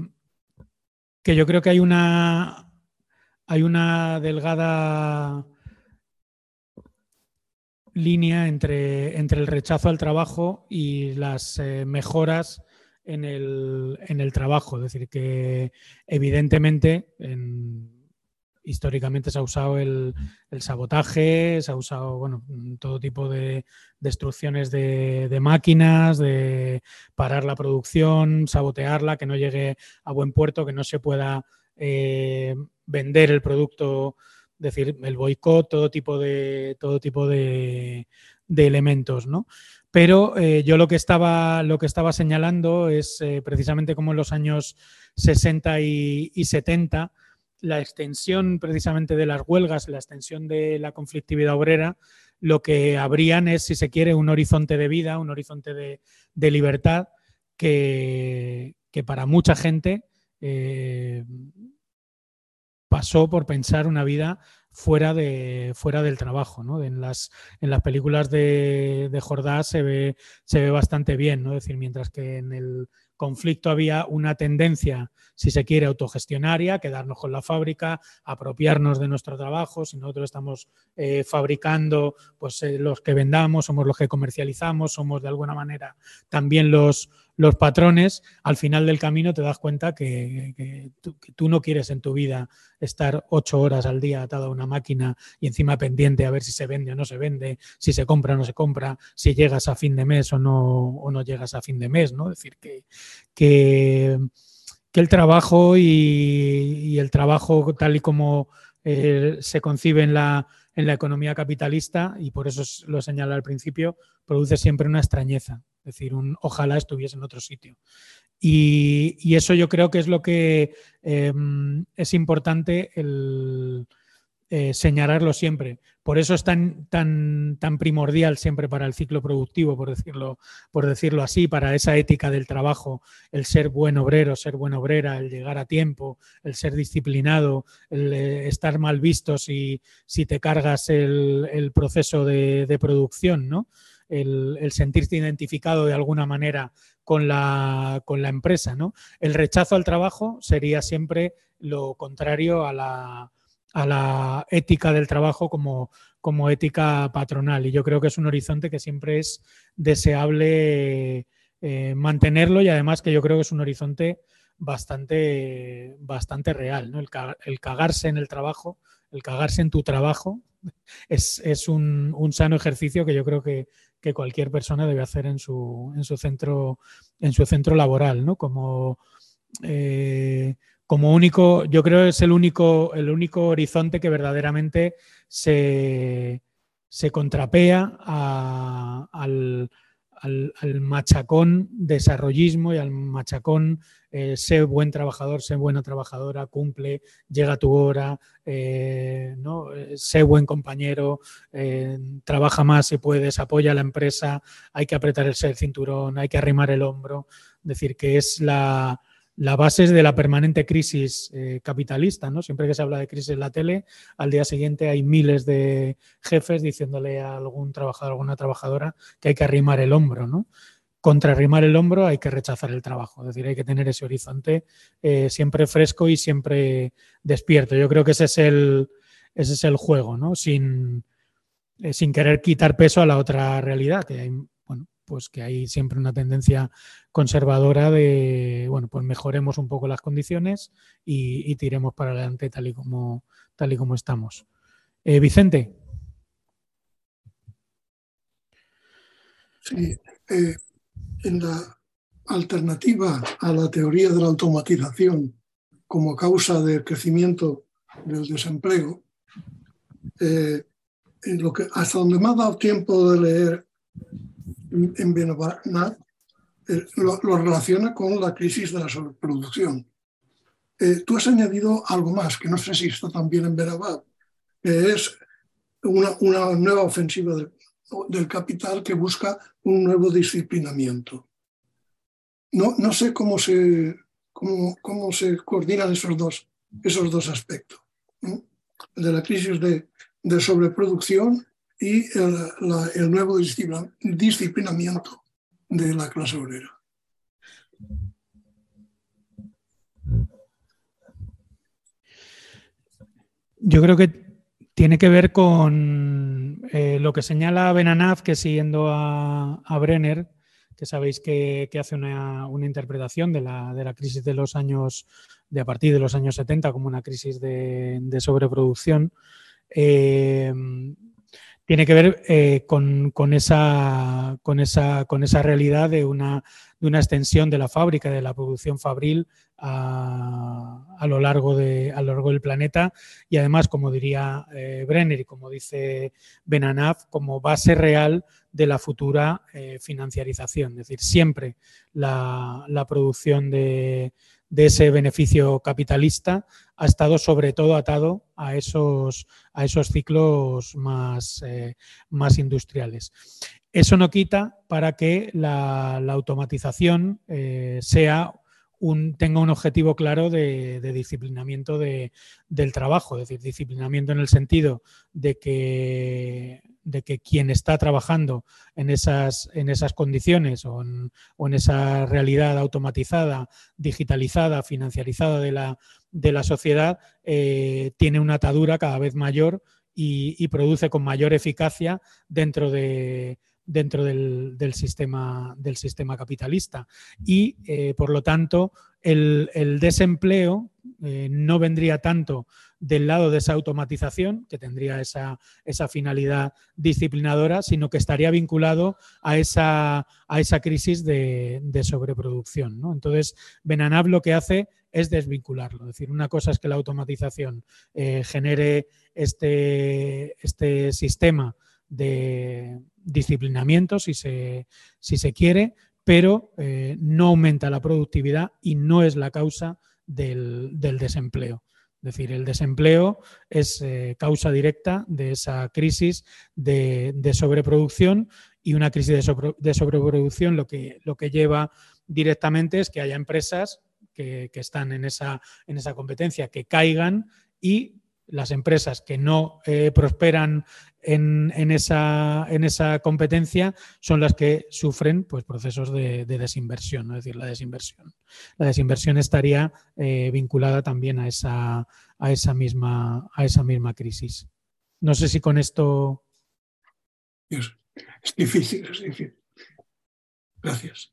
que yo creo que hay una, hay una delgada línea entre, entre el rechazo al trabajo y las eh, mejoras en el, en el trabajo. Es decir, que evidentemente históricamente se ha usado el, sabotaje, se ha usado bueno, todo tipo de destrucciones de, máquinas, de parar la producción, sabotearla, que no llegue a buen puerto, que no se pueda eh, vender el producto, es decir, el boicot, todo tipo de, todo tipo de, de elementos, ¿no? Pero eh, yo lo que estaba, lo que estaba señalando es eh, precisamente como en los años 60 y, 70, la extensión precisamente de las huelgas, la extensión de la conflictividad obrera, lo que habrían es, si se quiere, un horizonte de vida, un horizonte de, libertad que, para mucha gente eh, pasó por pensar una vida fuera, de, fuera del trabajo. ¿no? En, las, en las películas de, de Jordás se ve, se ve bastante bien, ¿no? es decir, mientras que en el conflicto había una tendencia, si se quiere, autogestionaria, quedarnos con la fábrica, apropiarnos de nuestro trabajo. Si nosotros estamos eh, fabricando, pues eh, los que vendamos, somos los que comercializamos, somos de alguna manera también los, los patrones, al final del camino te das cuenta que, tú, no quieres en tu vida estar ocho horas al día atado a una máquina y encima pendiente a ver si se vende o no se vende, si se compra o no se compra, si llegas a fin de mes o no, o no llegas a fin de mes, ¿no? Es decir, que, el trabajo y, el trabajo tal y como eh, se concibe en la, en la economía capitalista y por eso lo señala al principio, produce siempre una extrañeza, es decir, un ojalá estuviese en otro sitio. Y, eso yo creo que es lo que em, es importante el, eh, señalarlo siempre. Por eso es tan, tan, tan primordial siempre para el ciclo productivo, por decirlo, por decirlo así, para esa ética del trabajo, el ser buen obrero, ser buena obrera, el llegar a tiempo, el ser disciplinado, el eh, estar mal visto si, si te cargas el, proceso de, producción, ¿no? El, el, sentirte identificado de alguna manera con la, con la empresa. ¿no? El rechazo al trabajo sería siempre lo contrario a la, a la ética del trabajo como, como ética patronal. Y yo creo que es un horizonte que siempre es deseable eh, mantenerlo y además que yo creo que es un horizonte bastante, bastante real. ¿no? El, el, cagarse en el trabajo, el cagarse en tu trabajo, (laughs) es, es un, un, sano ejercicio que yo creo que, que cualquier persona debe hacer en su, en su, centro, en su centro laboral, ¿no? Como, eh, como único, yo creo que es el único, el único horizonte que verdaderamente se, se contrapea al, al, machacón desarrollismo y al machacón eh, sé buen trabajador, sé buena trabajadora, cumple, llega a tu hora, eh, ¿no? Eh, sé buen compañero, trabaja más si puedes, apoya a la empresa, hay que apretar el cinturón, hay que arrimar el hombro. Es decir, que es la, la base de la permanente crisis eh, capitalista, ¿no? Siempre que se habla de crisis en la tele, al día siguiente hay miles de jefes diciéndole a algún trabajador, alguna trabajadora que hay que arrimar el hombro, ¿no? Contra arrimar el hombro hay que rechazar el trabajo, es decir, hay que tener ese horizonte eh, siempre fresco y siempre despierto. Yo creo que ese es el, ese es el juego, ¿no? Sin, eh, sin querer quitar peso a la otra realidad, que hay pues que hay siempre una tendencia conservadora de, bueno, pues mejoremos un poco las condiciones y, tiremos para adelante tal y como, tal y como estamos. Eh, Vicente. Sí, eh, en la alternativa a la teoría de la automatización como causa del crecimiento del desempleo, eh, hasta donde me ha dado tiempo de leer en Benavat eh, lo, relaciona con la crisis de la sobreproducción. Eh, tú has añadido algo más, que no sé si está también en Benavat, que es una, una nueva ofensiva del, capital que busca un nuevo disciplinamiento. No, no sé cómo se, cómo, cómo se coordinan esos dos, esos dos aspectos. El de la crisis de, de sobreproducción y el, nuevo disciplinamiento de la clase obrera. Yo creo que tiene que ver con eh, lo que señala Benanaf, que siguiendo a, Brenner, que sabéis que, hace una, interpretación de la, crisis de los años, de a partir de los años 70 como una crisis de, sobreproducción. Eh, tiene que ver eh, con, esa, con, esa, con esa realidad de una, de una extensión de la fábrica, de la producción fabril a, lo, largo de, a lo largo del planeta y además, como diría eh, Brenner y como dice Benanaf, como base real de la futura eh, financiarización. Es decir, siempre la, la producción de, de ese beneficio capitalista ha estado sobre todo atado a esos, a esos ciclos más, eh, más industriales. Eso no quita para que la, automatización sea tenga un objetivo claro de, disciplinamiento del trabajo, es decir, disciplinamiento en el sentido de que de que quien está trabajando en esas, en esas condiciones o en, esa realidad automatizada, digitalizada, financiarizada de la, de la sociedad, eh, tiene una atadura cada vez mayor y, produce con mayor eficacia dentro de, dentro del, sistema, capitalista. Y, eh, por lo tanto, el, desempleo eh, no vendría tanto del lado de esa automatización, que tendría esa, finalidad disciplinadora, sino que estaría vinculado a esa, a crisis de, sobreproducción. Entonces, Benanav lo que hace es desvincularlo. Es decir, una cosa es que la automatización eh, genere este, este sistema de disciplinamiento, si se, si se quiere, pero eh, no aumenta la productividad y no es la causa del, desempleo. Es decir, el desempleo es eh, causa directa de esa crisis de, sobreproducción y una crisis de, sobreproducción lo que, lo que lleva directamente es que haya empresas que, están en esa, en esa competencia que caigan y las empresas que no eh, prosperan en, esa, en, esa, competencia son las que sufren pues, procesos de, desinversión, es decir, la desinversión. La desinversión estaría eh, vinculada también a esa, a, esa misma, a esa misma crisis. No sé si con esto... Es, difícil, es difícil. Gracias.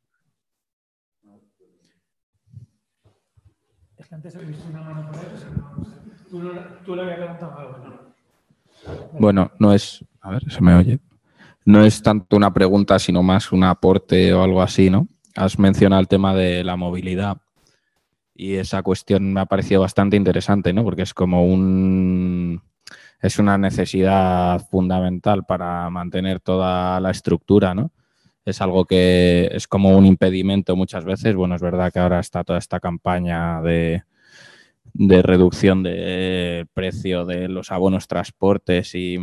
Es que antes he visto una mano por Tú, tú habías. Bueno, no es, a ver, se me oye. No es tanto una pregunta, sino más un aporte o algo así, ¿no? Has mencionado el tema de la movilidad y esa cuestión me ha parecido bastante interesante, ¿no? Porque es como un es una necesidad fundamental para mantener toda la estructura, ¿no? Es algo que es como un impedimento muchas veces. Bueno, es verdad que ahora está toda esta campaña de, de reducción del precio de los abonos transportes y,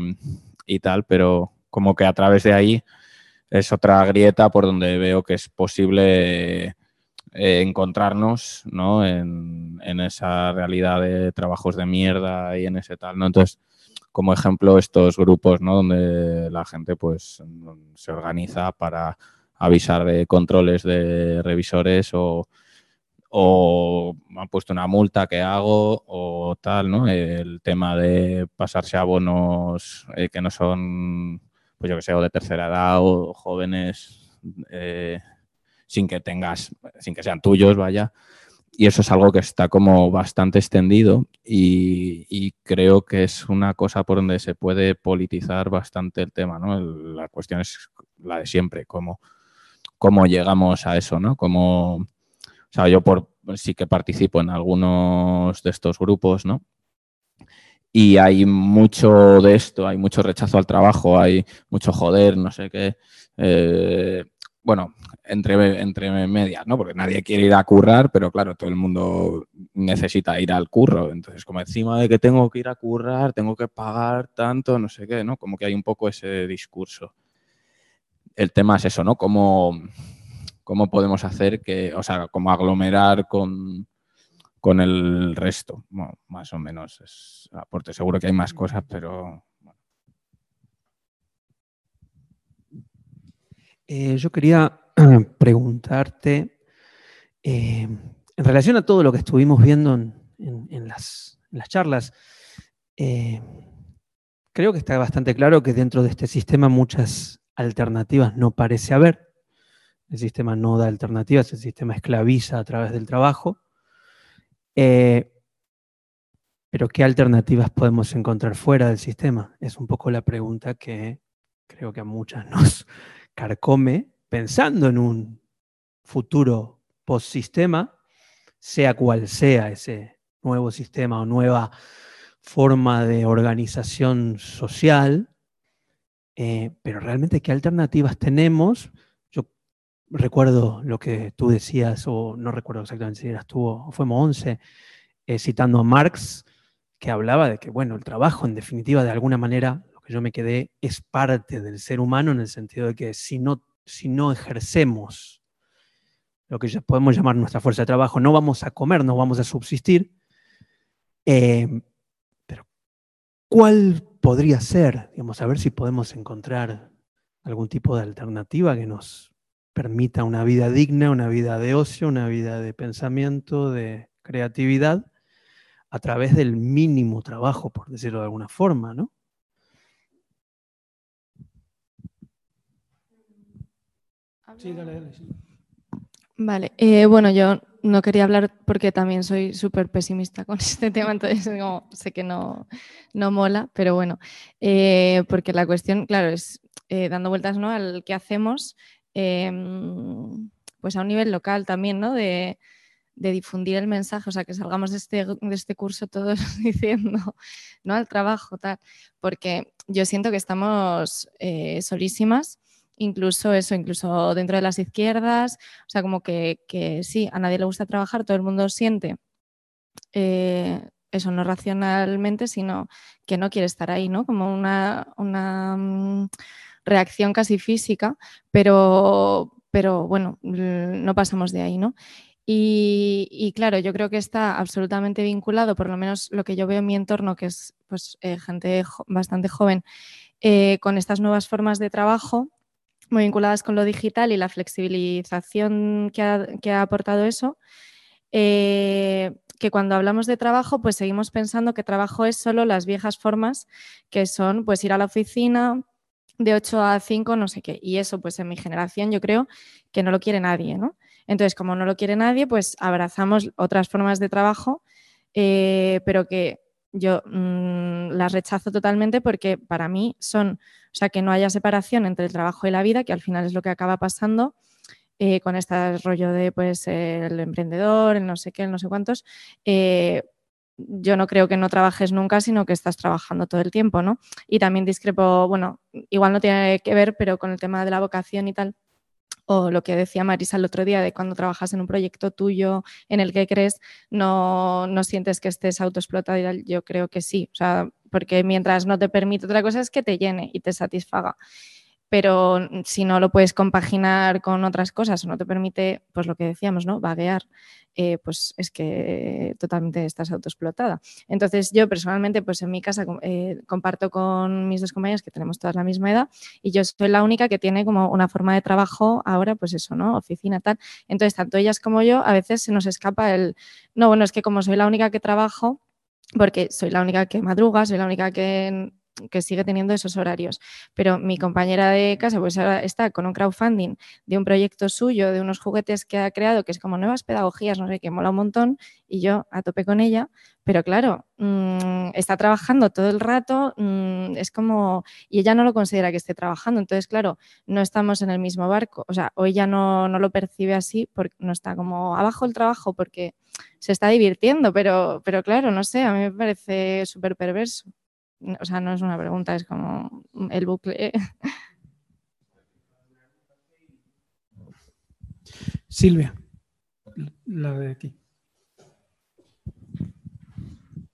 tal, pero como que a través de ahí es otra grieta por donde veo que es posible eh, encontrarnos ¿no? en, esa realidad de trabajos de mierda y en ese tal, ¿no? Entonces, como ejemplo, estos grupos, ¿no? Donde la gente, pues, se organiza para avisar de controles de revisores o o me han puesto una multa que hago o tal, ¿no? El tema de pasarse a bonos eh, que no son, pues yo que sé, o de tercera edad o jóvenes eh, sin que tengas, sin que sean tuyos, vaya. Y eso es algo que está como bastante extendido y, creo que es una cosa por donde se puede politizar bastante el tema, ¿no? la cuestión es la de siempre, cómo, cómo llegamos a eso, ¿no? Cómo sea, yo por, sí que participo en algunos de estos grupos, ¿no? Y hay mucho de esto, hay mucho rechazo al trabajo, hay mucho joder, no sé qué. Eh, bueno, entre, entre medias, ¿no? Porque nadie quiere ir a currar, pero claro, todo el mundo necesita ir al curro. Entonces, como encima de que tengo que ir a currar, tengo que pagar tanto, no sé qué, ¿no? Como que hay un poco ese discurso. El tema es eso, ¿no? Como cómo podemos hacer que, o sea, cómo aglomerar con, con el resto. más o menos es aporte. Seguro que hay más cosas, pero. Eh, yo quería (clears throat) preguntarte, eh, en relación a todo lo que estuvimos viendo en, las, charlas, eh, creo que está bastante claro que dentro de este sistema muchas alternativas no parece haber. El sistema no da alternativas, el sistema esclaviza a través del trabajo. Eh, pero ¿qué alternativas podemos encontrar fuera del sistema? Es un poco la pregunta que creo que a muchas (laughs) nos carcome pensando en un futuro post-sistema, sea cual sea ese nuevo sistema o nueva forma de organización social, eh, pero realmente qué alternativas tenemos recuerdo lo que tú decías, o no recuerdo exactamente si eras tú o fue Monse, eh, citando a Marx, que hablaba de que, bueno, el trabajo, en definitiva, de alguna manera, lo que yo me quedé, es parte del ser humano en el sentido de que si no, si no ejercemos lo que podemos llamar nuestra fuerza de trabajo, no vamos a comer, no vamos a subsistir. Eh, pero, ¿cuál podría ser? Digamos, a ver si podemos encontrar algún tipo de alternativa que nos permita una vida digna, una vida de ocio, una vida de pensamiento, de creatividad, a través del mínimo trabajo, por decirlo de alguna forma, ¿no? Sí, dale, dale. Vale, eh, bueno, yo no quería hablar porque también soy súper pesimista con (laughs) este tema, entonces sé que no, no mola, pero bueno, eh, porque la cuestión, claro, es eh, dando vueltas ¿no? al que hacemos, em, pues a un nivel local también, ¿no? De, difundir el mensaje, o sea, que salgamos de este, de este curso todos (laughs) diciendo, ¿no? Al trabajo, tal, porque yo siento que estamos eh, solísimas incluso eso, incluso dentro de las izquierdas, o sea, como que, sí, a nadie le gusta trabajar, todo el mundo siente eh, eso no racionalmente, sino que no quiere estar ahí, ¿no? Como una, mm, reacción casi física, pero, pero bueno, no pasamos de ahí, ¿no? Y, claro, yo creo que está absolutamente vinculado, por lo menos lo que yo veo en mi entorno, que es pues, eh, gente bastante joven, eh, con estas nuevas formas de trabajo muy vinculadas con lo digital y la flexibilización que ha, aportado eso, eh, que cuando hablamos de trabajo, pues seguimos pensando que trabajo es solo las viejas formas, que son pues ir a la oficina de 8 a 5, no sé qué. Y eso, pues en mi generación yo creo que no lo quiere nadie, ¿no? Entonces, como no lo quiere nadie, pues abrazamos otras formas de trabajo, eh, pero que yo mm, las rechazo totalmente porque para mí son, o sea, que no haya separación entre el trabajo y la vida, que al final es lo que acaba pasando eh, con este rollo de, pues, el emprendedor, el no sé qué, el no sé cuántos. Eh, yo no creo que no trabajes nunca, sino que estás trabajando todo el tiempo, ¿no? Y también discrepo, bueno, igual no tiene que ver, pero con el tema de la vocación y tal, o lo que decía Marisa el otro día de cuando trabajas en un proyecto tuyo en el que crees, no, no sientes que estés autoexplotado Yo creo que sí, o sea, porque mientras no te permite otra cosa es que te llene y te satisfaga pero si no lo puedes compaginar con otras cosas o no te permite, pues lo que decíamos, ¿no? Vaguear, eh, pues es que totalmente estás autoexplotada. Entonces yo personalmente, pues en mi casa eh, comparto con mis dos compañeros que tenemos todas la misma edad y yo soy la única que tiene como una forma de trabajo ahora, pues eso, ¿no? Oficina, tal. Entonces, tanto ellas como yo, a veces se nos escapa el, no, bueno, es que como soy la única que trabajo, porque soy la única que madruga, soy la única que que sigue teniendo esos horarios. Pero mi compañera de casa pues ahora está con un crowdfunding de un proyecto suyo, de unos juguetes que ha creado, que es como nuevas pedagogías, no sé, que mola un montón, y yo a tope con ella, pero claro, mm, está trabajando todo el rato, mm, es como, y ella no lo considera que esté trabajando, entonces claro, no estamos en el mismo barco, o sea, o ella no, no lo percibe así, porque no está como abajo el trabajo porque se está divirtiendo, pero, pero claro, no sé, a mí me parece súper perverso o sea, no es una pregunta, es como el bucle. Silvia, la de aquí.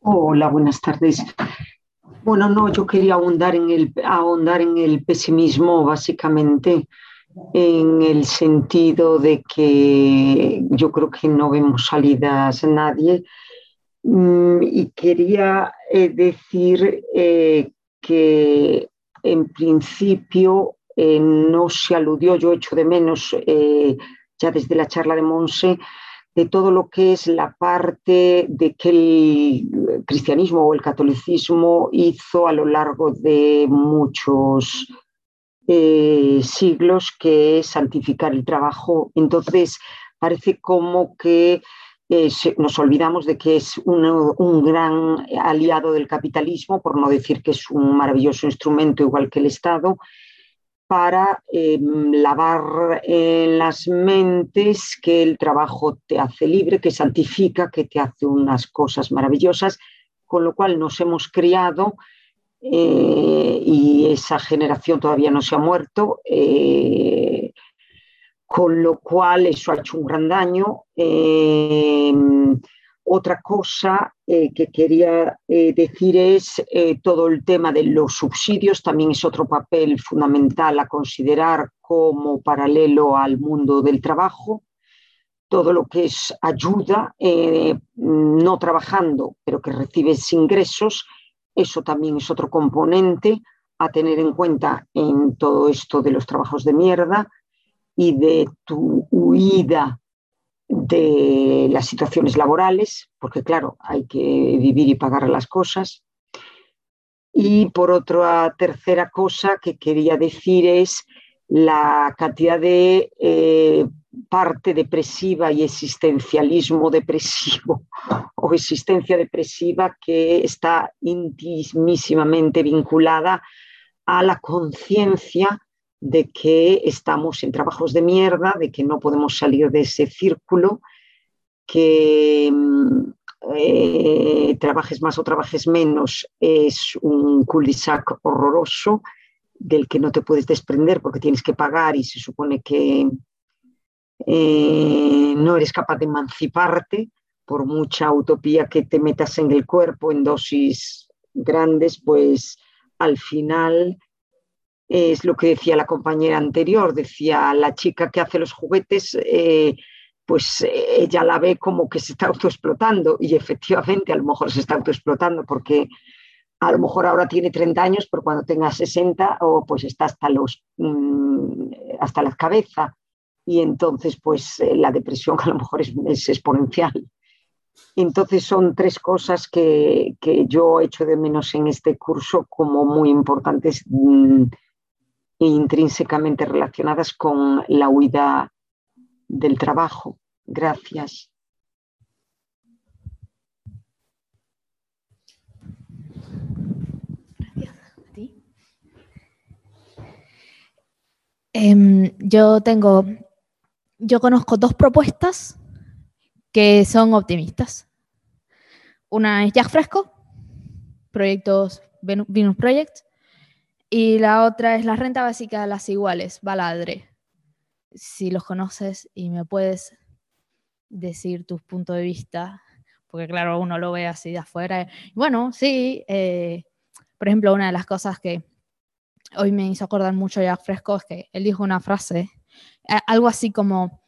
Hola, buenas tardes. Bueno, no, yo quería ahondar en el, ahondar en el pesimismo, básicamente, en el sentido de que yo creo que no vemos salidas nadie Mm, y quería eh, decir eh, que en principio eh, no se aludió, yo echo de menos ya desde la charla de Monse, de todo lo que es la parte de que el cristianismo o el catolicismo hizo a lo largo de muchos siglos, que es santificar el trabajo. Entonces, parece como que nos olvidamos de que es un, gran aliado del capitalismo, por no decir que es un maravilloso instrumento igual que el Estado, para em, lavar en las mentes que el trabajo te hace libre, que santifica, que te hace unas cosas maravillosas, con lo cual nos hemos criado eh, y esa generación todavía no se ha muerto. Eh, con lo cual eso ha hecho un gran daño. Eh, otra cosa eh, que quería eh, decir es todo el tema de los subsidios, también es otro papel fundamental a considerar como paralelo al mundo del trabajo. Todo lo que es ayuda, no trabajando, pero que recibes ingresos, eso también es otro componente a tener en cuenta en todo esto de los trabajos de mierda y de tu huida de las situaciones laborales, porque claro, hay que vivir y pagar las cosas. Y por otra tercera cosa que quería decir es la cantidad de eh, parte depresiva y existencialismo depresivo (laughs) o existencia depresiva que está intimísimamente vinculada a la conciencia de que estamos en trabajos de mierda, de que no podemos salir de ese círculo, que mm, eh, trabajes más o trabajes menos es un cul horroroso del que no te puedes desprender porque tienes que pagar y se supone que eh, no eres capaz de emanciparte por mucha utopía que te metas en el cuerpo en dosis grandes, pues al final es lo que decía la compañera anterior, decía la chica que hace los juguetes, eh, pues ella la ve como que se está autoexplotando y efectivamente a lo mejor se está autoexplotando porque a lo mejor ahora tiene 30 años, pero cuando tenga 60 o pues está hasta, los, mm, hasta la cabeza y entonces pues eh, la depresión a lo mejor es, exponencial. Entonces son tres cosas que, que, yo echo de menos en este curso como muy importantes mm, intrínsecamente relacionadas con la huida del trabajo. Gracias. Em, yo tengo, yo conozco dos propuestas que son optimistas. Una es Jack Fresco, proyectos Venus Project, y la otra es la renta básica de las iguales, Baladre. Si los conoces y me puedes decir tus puntos de vista, porque claro, uno lo ve así de afuera. Bueno, sí, eh, por ejemplo, una de las cosas que hoy me hizo acordar mucho ya Fresco es que él dijo una frase, algo así como,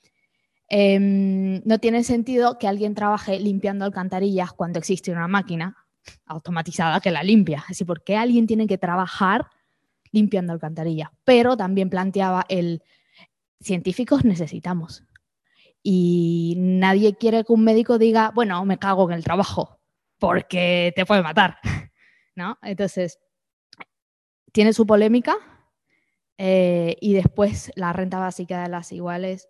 em, no tiene sentido que alguien trabaje limpiando alcantarillas cuando existe una máquina automatizada que la limpia. Es decir, ¿por qué alguien tiene que trabajar limpiando alcantarillas? Pero también planteaba el, científicos necesitamos. Y nadie quiere que un médico diga, bueno, me cago en el trabajo, porque te puede matar. (laughs) ¿No? Entonces, tiene su polémica eh, y después la renta básica de las iguales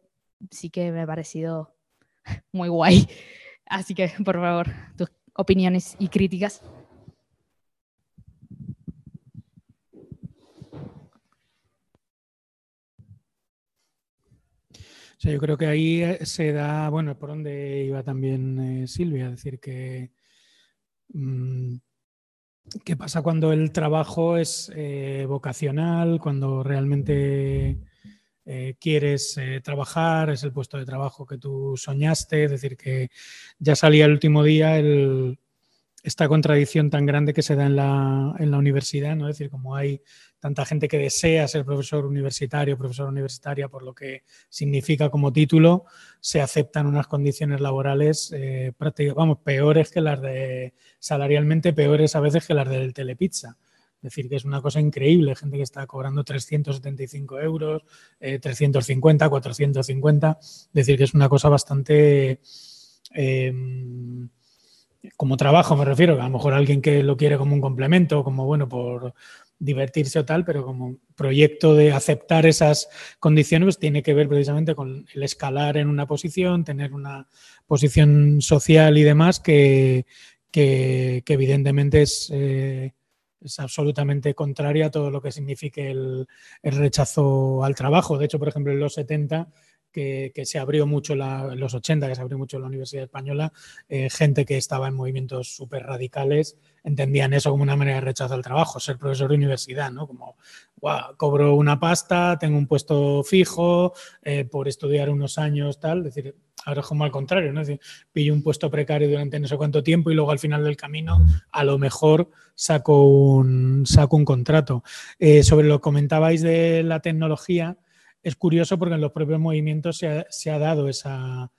sí que me ha parecido (laughs) muy guay. Así que, por favor, tus opiniones y críticas. Yo creo que ahí eh, se da, bueno, por donde iba también eh, Silvia, decir que mm, ¿Qué pasa cuando el trabajo es eh, vocacional, cuando realmente quieres trabajar, es el puesto de trabajo que tú soñaste? Es decir, que ya salía el último día esta contradicción tan grande que se da en la, en la universidad, ¿no? Es decir, como hay tanta gente que desea ser profesor universitario, profesora universitaria, por lo que significa como título, se aceptan unas condiciones laborales eh, vamos, peores que las de, salarialmente peores a veces que las del telepizza. Es decir, que es una cosa increíble, gente que está cobrando 375 euros, 350, eh, 450, es decir, que es una cosa bastante... Em, como trabajo me refiero, a lo mejor alguien que lo quiere como un complemento, como bueno, por, divertirse o tal, pero como proyecto de aceptar esas condiciones, pues tiene que ver precisamente con el escalar en una posición, tener una posición social y demás que, que, evidentemente es, eh, es, absolutamente contraria a todo lo que signifique el, el, rechazo al trabajo. De hecho, por ejemplo, en los 70 que, se abrió mucho en los 80, que se abrió mucho la Universidad Española, eh, gente que estaba en movimientos súper radicales entendían eso como una manera de rechazo al trabajo, ser profesor de universidad, ¿no? Como, cobro una pasta, tengo un puesto fijo eh, por estudiar unos años, tal, es decir, ahora es como al contrario, ¿no? Es decir, pillo un puesto precario durante no sé cuánto tiempo y luego al final del camino a lo mejor saco un, saco un contrato. Eh, sobre lo que comentabais de la tecnología, es curioso porque en los propios movimientos se ha, dado esa,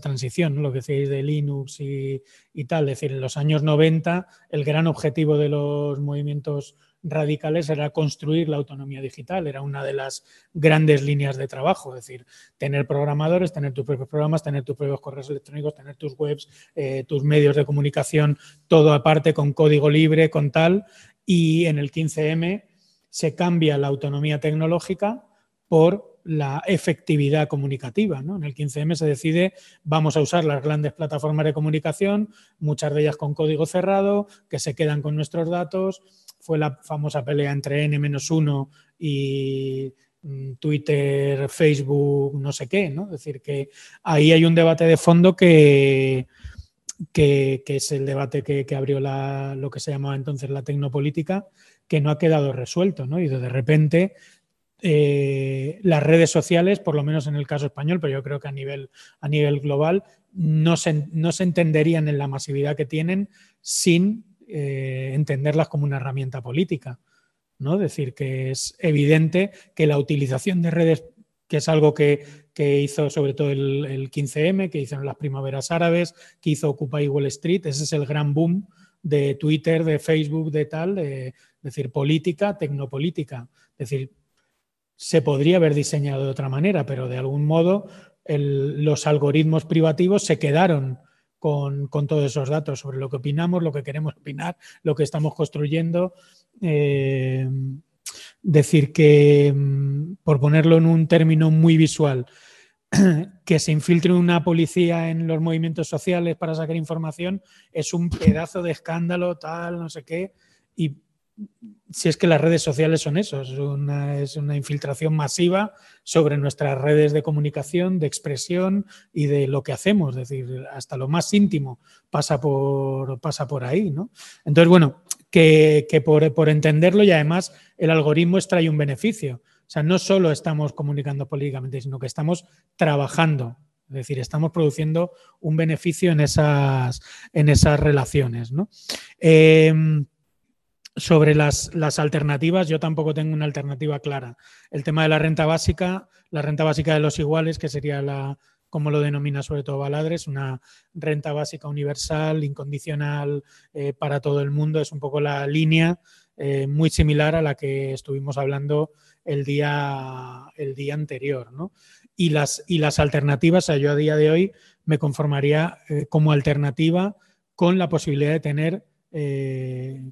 transición, lo que decís de Linux y, tal. Es decir, en los años 90 el gran objetivo de los movimientos radicales era construir la autonomía digital, era una de las grandes líneas de trabajo, es decir, tener programadores, tener tus propios programas, tener tus propios correos electrónicos, tener tus webs, eh, tus medios de comunicación, todo aparte con código libre, con tal, y en el 15M se cambia la autonomía tecnológica por la efectividad comunicativa. ¿no? En el 15M se decide, vamos a usar las grandes plataformas de comunicación, muchas de ellas con código cerrado, que se quedan con nuestros datos. Fue la famosa pelea entre N-1 y mm, Twitter, Facebook, no sé qué. ¿no? Es decir, que ahí hay un debate de fondo que, que, es el debate que, abrió lo que se llamaba entonces la tecnopolítica, que no ha quedado resuelto, ¿no? Y de repente eh, las redes sociales, por lo menos en el caso español, pero yo creo que a nivel, a nivel global, no se, no se entenderían en la masividad que tienen sin eh, entenderlas como una herramienta política. ¿no? Es decir, que es evidente que la utilización de redes, que es algo que, hizo sobre todo el, 15M, que hicieron las primaveras árabes, que hizo Occupy Wall Street, ese es el gran boom de Twitter, de Facebook, de tal, de, decir, política, tecnopolítica. Es decir, se podría haber diseñado de otra manera, pero de algún modo los algoritmos privativos se quedaron con, todos esos datos sobre lo que opinamos, lo que queremos opinar, lo que estamos construyendo. Eh, decir que, mm, por ponerlo en un término muy visual, (clears throat) que se infiltre una policía en los movimientos sociales para sacar información es un pedazo de escándalo, tal, no sé qué. Y si es que las redes sociales son eso, es una, es una, infiltración masiva sobre nuestras redes de comunicación, de expresión y de lo que hacemos, es decir, hasta lo más íntimo pasa por, pasa por ahí. ¿no? Entonces, bueno, que, por, por, entenderlo y además el algoritmo extrae un beneficio. O sea, no solo estamos comunicando políticamente, sino que estamos trabajando es decir, estamos produciendo un beneficio en esas, en esas relaciones. ¿no? Em, sobre las, alternativas, yo tampoco tengo una alternativa clara. El tema de la renta básica, la renta básica de los iguales, que sería la, como lo denomina sobre todo Baladres, una renta básica universal, incondicional eh, para todo el mundo, es un poco la línea eh, muy similar a la que estuvimos hablando el día, el día anterior. Y, las, y las alternativas, yo a día de hoy me conformaría eh, como alternativa con la posibilidad de tener eh,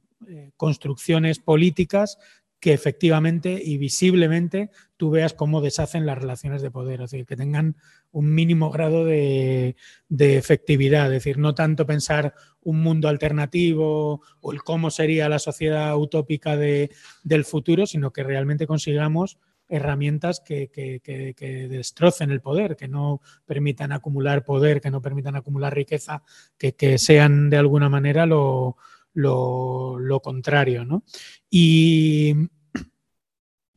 construcciones políticas que efectivamente y visiblemente tú veas cómo deshacen las relaciones de poder, es decir, que tengan un mínimo grado de, efectividad, es decir, no tanto pensar un mundo alternativo o el cómo sería la sociedad utópica del futuro, sino que realmente consigamos herramientas que, que, destrocen el poder, que no permitan acumular poder, que no permitan acumular riqueza, que, sean de alguna manera lo, lo, contrario. ¿no? Y,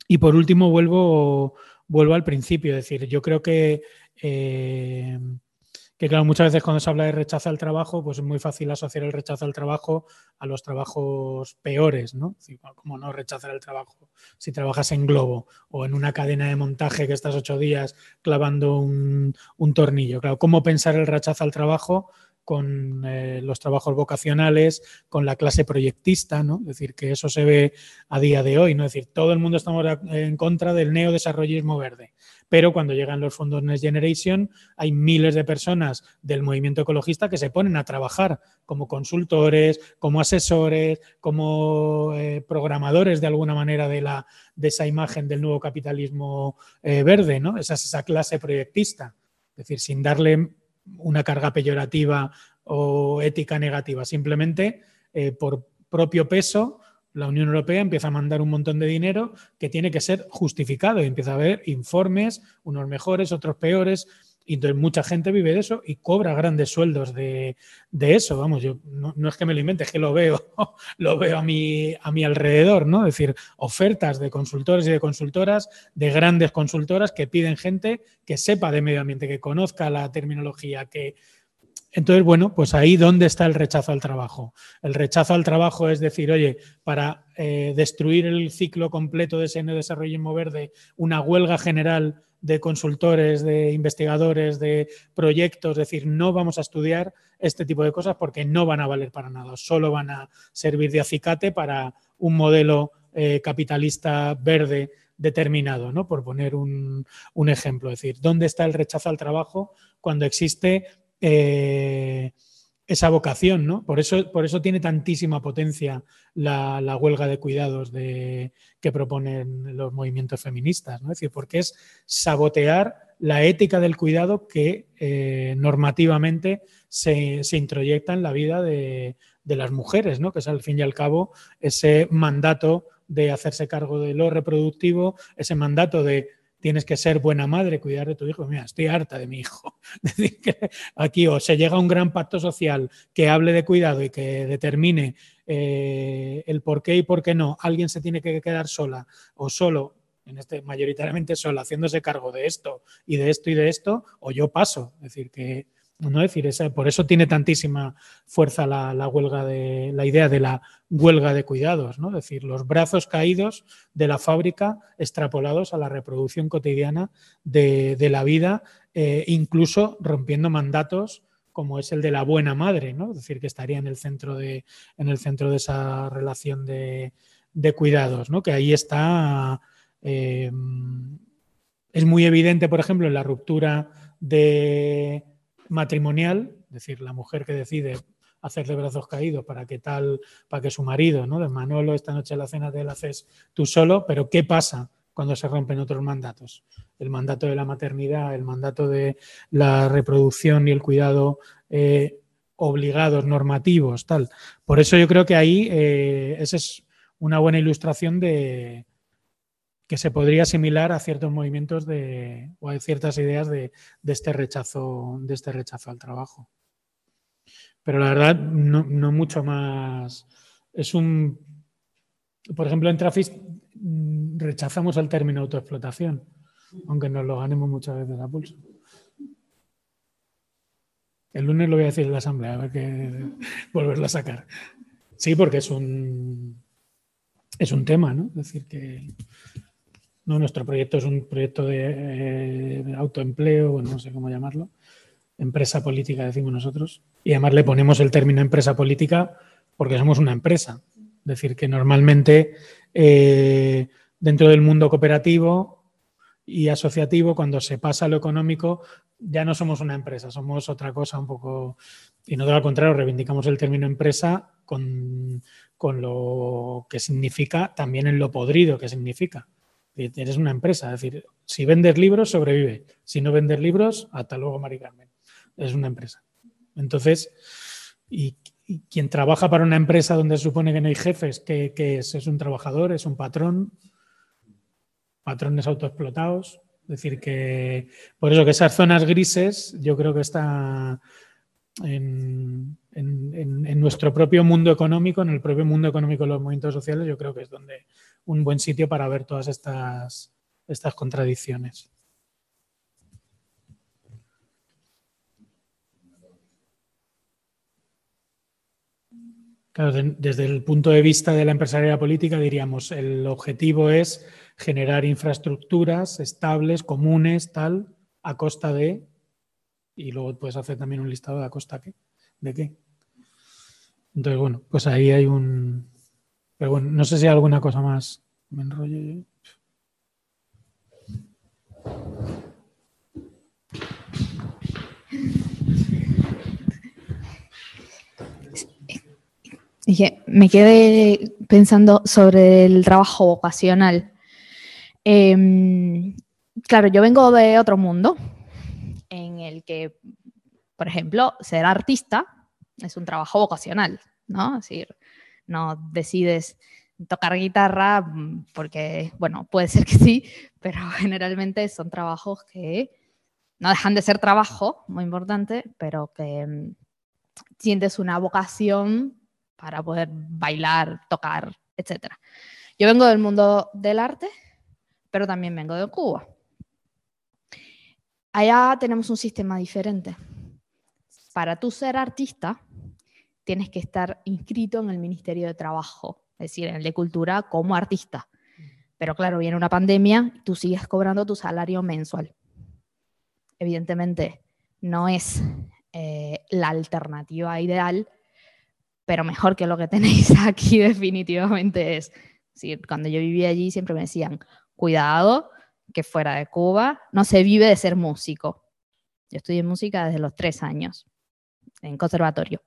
y, por último, vuelvo, vuelvo al principio, es decir, yo creo que, eh, que, claro, muchas veces cuando se habla de rechazo al trabajo, pues es muy fácil asociar el rechazo al trabajo a los trabajos peores, ¿no? como no rechazar el trabajo si trabajas en globo o en una cadena de montaje que estás ocho días clavando un, un tornillo. Claro, ¿cómo pensar el rechazo al trabajo con eh, los trabajos vocacionales, con la clase proyectista, ¿no? Es decir, que eso se ve a día de hoy, ¿no? Es decir, todo el mundo estamos en contra del neodesarrollismo verde, pero cuando llegan los fondos Next Generation hay miles de personas del movimiento ecologista que se ponen a trabajar como consultores, como asesores, como eh, programadores de alguna manera de, la, de esa imagen del nuevo capitalismo eh, verde, ¿no? Esa es esa clase proyectista. Es decir, sin darle una carga peyorativa o ética negativa. Simplemente eh, por propio peso, la Unión Europea empieza a mandar un montón de dinero que tiene que ser justificado y empieza a haber informes, unos mejores, otros peores. Y entonces mucha gente vive de eso y cobra grandes sueldos de, eso. Vamos, yo no, es que me lo invente, es que lo veo, (laughs) lo veo a mi, a mi alrededor, ¿no? Es decir, ofertas de consultores y de consultoras, de grandes consultoras que piden gente que sepa de medio ambiente, que conozca la terminología, que, entonces, bueno, pues ahí dónde está el rechazo al trabajo. El rechazo al trabajo es decir, oye, para eh, destruir el ciclo completo de ese desarrollo verde, una huelga general de consultores, de investigadores, de proyectos, es decir, no vamos a estudiar este tipo de cosas porque no van a valer para nada, solo van a servir de acicate para un modelo eh, capitalista verde determinado, ¿no? Por poner un, ejemplo. Es decir, ¿dónde está el rechazo al trabajo cuando existe eh, esa vocación, ¿no? Por eso, por eso tiene tantísima potencia la, huelga de cuidados de, que proponen los movimientos feministas, ¿no? Es decir, porque es sabotear la ética del cuidado que eh, normativamente se, introyecta en la vida de, de, las mujeres, ¿no? Que es al fin y al cabo ese mandato de hacerse cargo de lo reproductivo, ese mandato de tienes que ser buena madre, cuidar de tu hijo. Mira, estoy harta de mi hijo. (laughs) decir, que aquí o se llega a un gran pacto social que hable de cuidado y que determine eh, el por qué y por qué no. Alguien se tiene que quedar sola o solo, en este mayoritariamente sola, haciéndose cargo de esto y de esto y de esto, o yo paso. Es decir, que ¿no? decir, por eso tiene tantísima fuerza la, huelga de la idea de la huelga de cuidados, ¿no? Es decir, los brazos caídos de la fábrica extrapolados a la reproducción cotidiana de, la vida, eh, incluso rompiendo mandatos como es el de la buena madre, ¿no? Decir, que estaría en el centro de, en el centro de esa relación de, cuidados, ¿no? Que ahí está. Eh, es muy evidente, por ejemplo, en la ruptura de matrimonial, es decir, la mujer que decide hacer de brazos caídos para que tal, para que su marido, ¿no? De Manolo, esta noche la cena te la haces tú solo, pero ¿qué pasa cuando se rompen otros mandatos? El mandato de la maternidad, el mandato de la reproducción y el cuidado eh, obligados, normativos, tal. Por eso yo creo que ahí eh, esa es una buena ilustración de, que se podría asimilar a ciertos movimientos de, o a ciertas ideas de, este rechazo, de este rechazo al trabajo. Pero la verdad, no, mucho más. Es un. Por ejemplo, en Trafis mm, rechazamos el término autoexplotación, aunque nos lo ganemos muchas veces a pulso. El lunes lo voy a decir en la asamblea, a ver qué (laughs) volverlo a sacar. Sí, porque es un es un tema, ¿no? Es decir, que no, nuestro proyecto es un proyecto de, eh, autoempleo, no sé cómo llamarlo, empresa política decimos nosotros, y además le ponemos el término empresa política porque somos una empresa. Es decir, que normalmente eh, dentro del mundo cooperativo y asociativo, cuando se pasa a lo económico, ya no somos una empresa, somos otra cosa un poco, y no al contrario, reivindicamos el término empresa con, con lo que significa, también en lo podrido que significa. Eres una empresa, es decir, si vendes libros, sobrevive. Si no vendes libros, hasta luego, Mari Carmen. Es una empresa. Entonces, y, quien trabaja para una empresa donde se supone que no hay jefes, que, es, es un trabajador, es un patrón, patrones autoexplotados. Es decir, que por eso que esas zonas grises yo creo que está en, en, nuestro propio mundo económico, en el propio mundo económico de los movimientos sociales, yo creo que es donde un buen sitio para ver todas estas, estas contradicciones. Claro, desde el punto de vista de la empresarial política diríamos, el objetivo es generar infraestructuras estables, comunes, tal, a costa de, y luego puedes hacer también un listado de a costa de qué. Entonces, bueno, pues ahí hay un, pero bueno, no sé si hay alguna cosa más. Me enrollé. me quedé pensando sobre el trabajo vocacional. Em, claro, yo vengo de otro mundo en el que, por ejemplo, ser artista es un trabajo vocacional, ¿no? Es decir, no decides tocar guitarra mm, porque, bueno, puede ser que sí, (laughs) pero (laughs) generalmente son trabajos que no dejan de ser trabajo, muy importante, pero que mm, sientes una vocación para poder bailar, tocar, etc. Yo vengo del mundo del arte, pero también vengo de Cuba. Allá tenemos un sistema diferente. Para tú ser artista, tienes que estar inscrito en el Ministerio de Trabajo, es decir, en el de Cultura como artista. Pero claro, viene una pandemia, tú sigues cobrando tu salario mensual. Evidentemente, no es eh, la alternativa ideal, pero mejor que lo que (laughs) tenéis aquí definitivamente es. cuando yo vivía allí siempre me decían, cuidado, que fuera de Cuba no se vive de ser músico. Yo estudié música desde los tres años, en conservatorio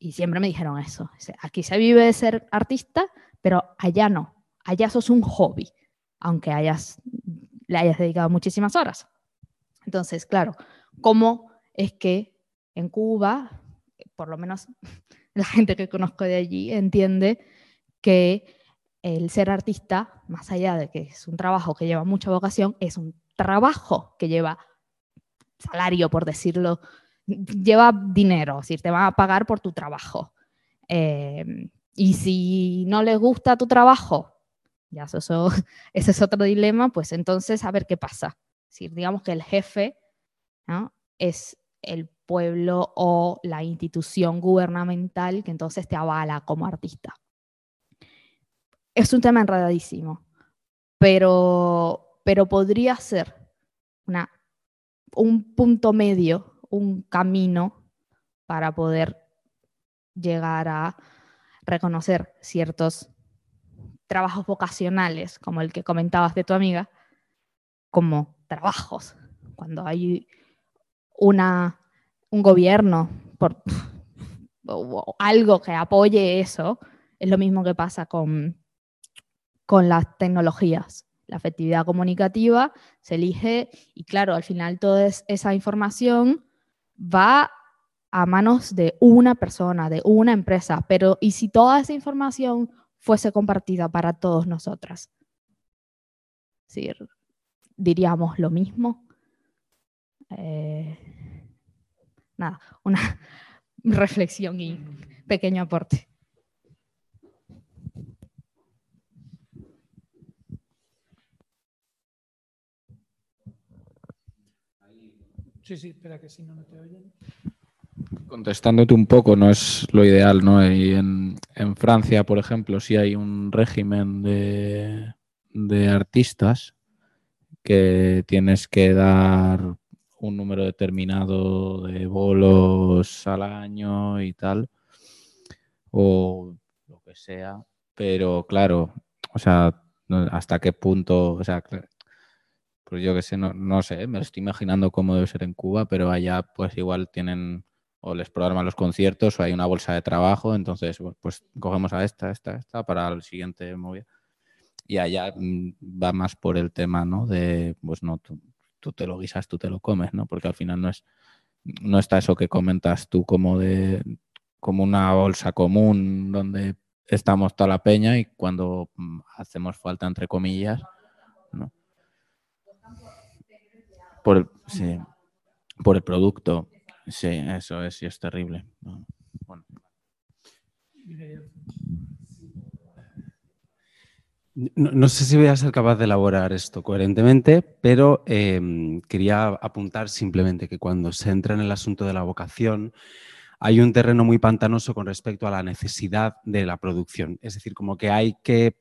y siempre me dijeron eso. Aquí se vive de ser artista, pero allá no. Allá sos un hobby, aunque le hayas dedicado muchísimas horas. Entonces, claro, ¿cómo es que en Cuba, por lo menos (laughs) la gente que conozco de allí, entiende que el ser artista, más allá de que es un trabajo que lleva mucha vocación, es un trabajo que lleva salario, por decirlo, lleva dinero, es decir, te van a pagar por tu trabajo. Eh, y si no les gusta tu trabajo, ya eso, (laughs) ese es otro dilema, pues entonces a ver qué pasa. Es decir, digamos que el jefe es el pueblo o la institución gubernamental que entonces te avala como artista. Es un tema enredadísimo, pero, pero podría ser una, un punto medio, un camino para poder llegar a reconocer ciertos trabajos vocacionales, como el que comentabas de tu amiga, como trabajos. Cuando hay una, un gobierno por, o algo que apoye eso, es lo mismo que pasa con, con las tecnologías. La afectividad comunicativa se elige y claro, al final toda esa información va a manos de una persona, de una empresa, pero ¿y si toda esa información fuese compartida para todos nosotras? Diríamos lo mismo. Eh, nada, una (laughs) reflexión y pequeño aporte. Sí, sí, espera que si no, te oyen. Contestándote un poco, no es lo ideal, ¿no? Y en, Francia, por ejemplo, sí hay un régimen de, de artistas que tienes que dar un número determinado de bolos al año y tal, o lo que sea, pero claro, o sea, hasta qué punto, pues yo que sé, no, no sé, me estoy imaginando cómo debe ser en Cuba, pero allá pues igual tienen o les programan los conciertos o hay una bolsa de trabajo, entonces pues cogemos a esta, esta, esta para el siguiente movida. Y allá mm, va más por el tema, ¿no? De, pues no, tú, tú, te lo guisas, tú te lo comes, ¿no? Porque al final no es, no está eso que comentas tú como de, como una bolsa común donde estamos toda la peña y cuando mm, hacemos falta, entre comillas, ¿no? Por el, sí, por el producto. Sí, eso es, y es terrible. No, sé si voy a ser capaz de elaborar esto coherentemente, pero em, quería apuntar simplemente que cuando se entra en el asunto de la vocación, hay un terreno muy pantanoso con respecto a la necesidad de la producción. Es decir, como que hay que,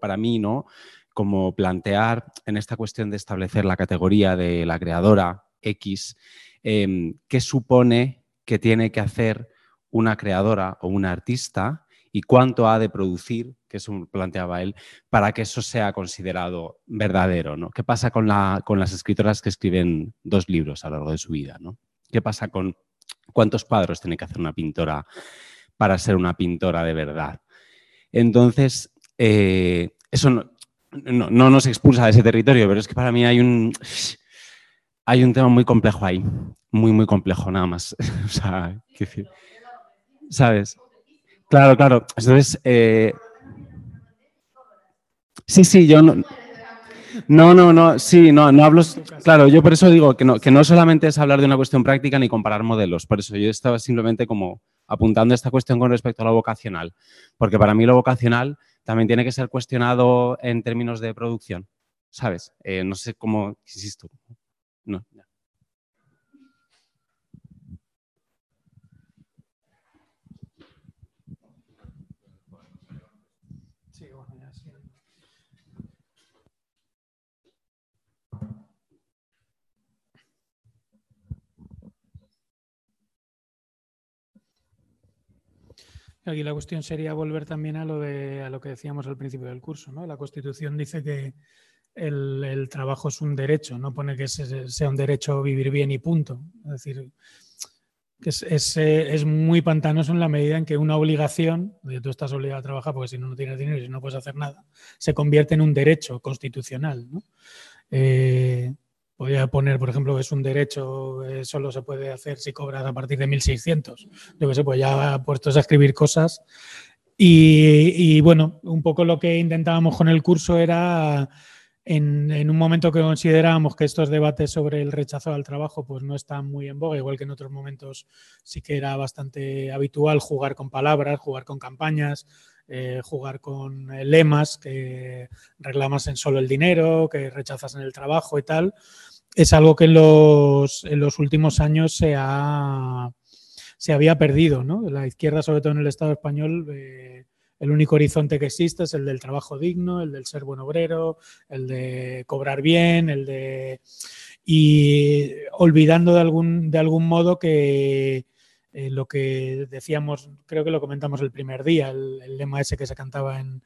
para mí, ¿no? Como plantear en esta cuestión de establecer la categoría de la creadora X, em, qué supone que tiene que hacer una creadora o una artista y cuánto ha de producir, que eso planteaba él, para que eso sea considerado verdadero. ¿no? ¿Qué pasa con, la, con las escritoras que escriben dos libros a lo largo de su vida? ¿no? ¿Qué pasa con cuántos cuadros tiene que hacer una pintora para ser una pintora de verdad? Entonces, eh, eso no, no, no, nos expulsa de ese territorio, pero es que para mí hay un, hay un tema muy complejo ahí, muy, muy complejo nada más. (laughs) o sea, ¿qué decir? ¿Sabes? Claro, claro. Entonces, eh, sí, sí, yo no... No, no, no, sí, no, no hablo. Claro, yo por eso digo que no, que no solamente es hablar de una cuestión práctica ni comparar modelos. Por eso yo estaba simplemente como apuntando esta cuestión con respecto a lo vocacional. Porque para mí lo vocacional también tiene que ser cuestionado en términos de producción, ¿sabes? Eh, no sé cómo, insisto, no, Aquí la cuestión sería volver también a lo, de, a lo que decíamos al principio del curso. ¿no? La Constitución dice que el, trabajo es un derecho, no pone que sea un derecho vivir bien y punto. Es decir, es, es, eh, es, muy pantanoso en la medida en que una obligación, de tú estás obligado a trabajar porque si no, no tienes dinero y si no puedes hacer nada, se convierte en un derecho constitucional. ¿no? Eh, podría poner, por ejemplo, es un derecho, eh, solo se puede hacer si cobras a partir de 1600. Yo que sé, pues ya puestos a escribir cosas. Y, y bueno, un poco lo que intentábamos con el curso era en, un momento que considerábamos que estos debates sobre el rechazo al trabajo pues no están muy en boga, igual que en otros momentos sí que era bastante habitual jugar con palabras, jugar con campañas, eh, jugar con eh, lemas que reclamas en solo el dinero, que rechazas en el trabajo y tal, es algo que en los, en los últimos años se, ha, se había perdido. ¿no? La izquierda, sobre todo en el Estado español, eh, el único horizonte que existe es el del trabajo digno, el del ser buen obrero, el de cobrar bien, el de... Y olvidando de algún, de algún modo que eh, lo que decíamos, creo que lo comentamos el primer día, el, lema ese que se cantaba en,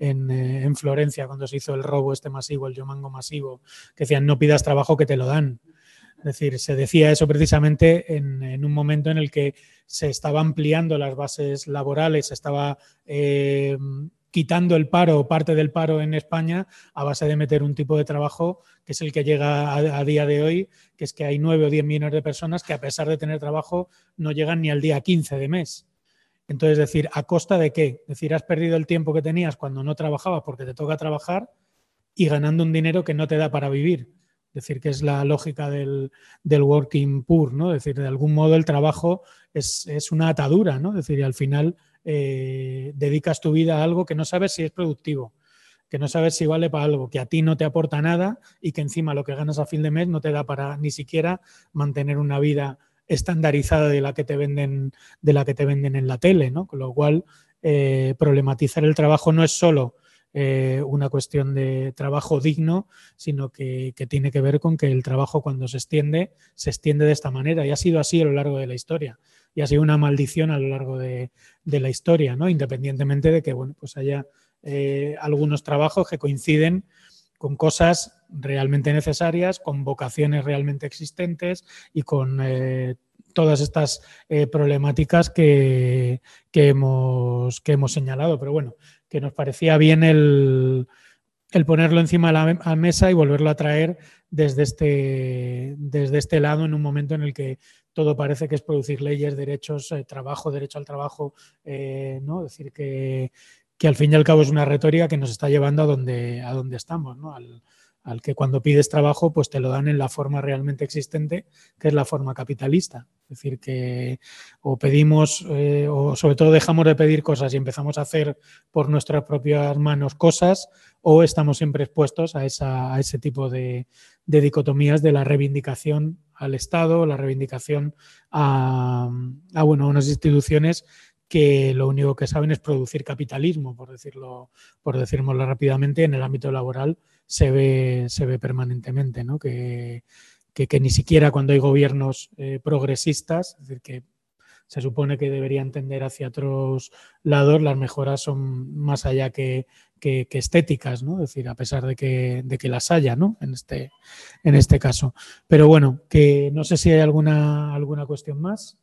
eh, en, Florencia cuando se hizo el robo este masivo, el yomango masivo, que decían no pidas trabajo que te lo dan. Es decir, se decía eso precisamente en, un momento en el que se estaba ampliando las bases laborales, se estaba eh, quitando el paro o parte del paro en España a base de meter un tipo de trabajo que es el que llega a, día de hoy, que es que hay nueve o diez millones de personas que a pesar de tener trabajo no llegan ni al día 15 de mes. Entonces, decir, ¿a costa de qué? Es decir, has perdido el tiempo que tenías cuando no trabajabas porque te toca trabajar y ganando un dinero que no te da para vivir decir, que es la lógica del, working poor, ¿no? Es decir, de algún modo el trabajo es, una atadura, ¿no? Es decir, y al final eh, dedicas tu vida a algo que no sabes si es productivo, que no sabes si vale para algo, que a ti no te aporta nada y que encima lo que ganas a fin de mes no te da para ni siquiera mantener una vida estandarizada de la que te venden, de la que te venden en la tele, ¿no? Con lo cual, eh, problematizar el trabajo no es solo eh, una cuestión de trabajo digno, sino que, tiene que ver con que el trabajo cuando se extiende, se extiende de esta manera. Y ha sido así a lo largo de la historia. Y ha sido una maldición a lo largo de, la historia, ¿no? Independientemente de que bueno, pues haya eh, algunos trabajos que coinciden con cosas realmente necesarias, con vocaciones realmente existentes y con eh, todas estas problemáticas que, que, hemos, que hemos señalado. Pero bueno, que nos parecía bien el, ponerlo encima de la mesa y volverlo a traer desde este, desde este lado en un momento en el que todo parece que es producir leyes, derechos, eh, trabajo, derecho al trabajo, eh, ¿no? Es decir, que, al fin y al cabo es una retórica que nos está llevando a donde, a donde estamos, ¿no? Al, que cuando pides trabajo pues te lo dan en la forma realmente existente, que es la forma capitalista. Es decir, que o pedimos, eh, o sobre todo dejamos de pedir cosas y empezamos a hacer por nuestras propias manos cosas, o estamos siempre expuestos a, esa, a ese tipo de, dicotomías de la reivindicación al Estado, la reivindicación a, a, bueno, a unas instituciones que lo único que saben es producir capitalismo, por decirlo, por decirlo rápidamente, en el ámbito laboral se ve, se ve permanentemente, ¿no? que, que, ni siquiera cuando hay gobiernos eh, progresistas, es decir, que se supone que deberían tender hacia otros lados, las mejoras son más allá que, que, estéticas, ¿no? Es decir, a pesar de que, de que las haya, ¿no? En este, en este caso. Pero bueno, que no sé si hay alguna, alguna cuestión más.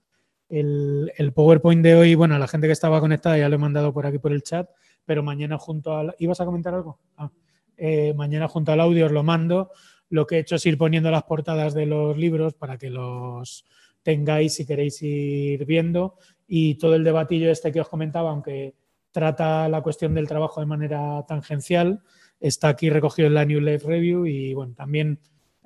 El, el, PowerPoint de hoy, bueno, a la gente que estaba conectada ya lo he mandado por aquí por el chat, pero mañana junto al... ¿Ibas a comentar algo? Ah. Eh, mañana junto al audio os lo mando. Lo que he hecho es ir poniendo las portadas de los libros para que los tengáis si queréis ir viendo. Y todo el debatillo este que os comentaba, aunque trata la cuestión del trabajo de manera tangencial, está aquí recogido en la New Life Review y bueno, también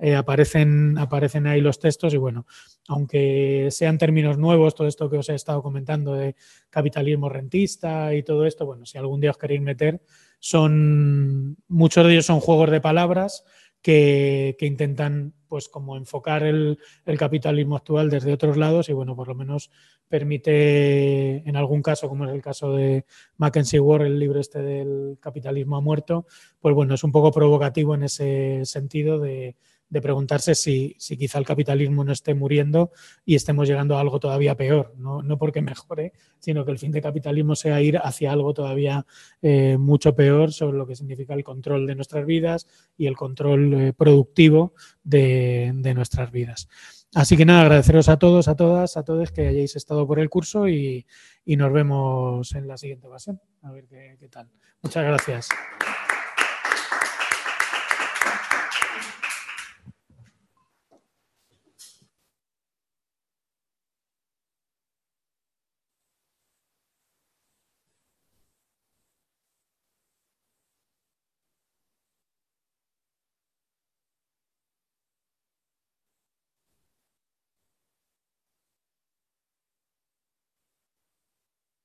eh, aparecen, aparecen ahí los textos y bueno, aunque sean términos nuevos, todo esto que os he estado comentando de capitalismo rentista y todo esto, bueno, si algún día os queréis meter, son, muchos de ellos son juegos de palabras que, intentan pues como enfocar el, capitalismo actual desde otros lados y bueno, por lo menos permite en algún caso, como es el caso de Mackenzie Ward, el libro este del capitalismo ha muerto, pues bueno, es un poco provocativo en ese sentido de, de preguntarse si, si, quizá el capitalismo no esté muriendo y estemos llegando a algo todavía peor, no, no porque mejore, sino que el fin del capitalismo sea ir hacia algo todavía eh, mucho peor sobre lo que significa el control de nuestras vidas y el control eh, productivo de, de, nuestras vidas. Así que nada, agradeceros a todos, a todas, a todos que hayáis estado por el curso y, y nos vemos en la siguiente ocasión. A ver qué, qué tal. Muchas gracias.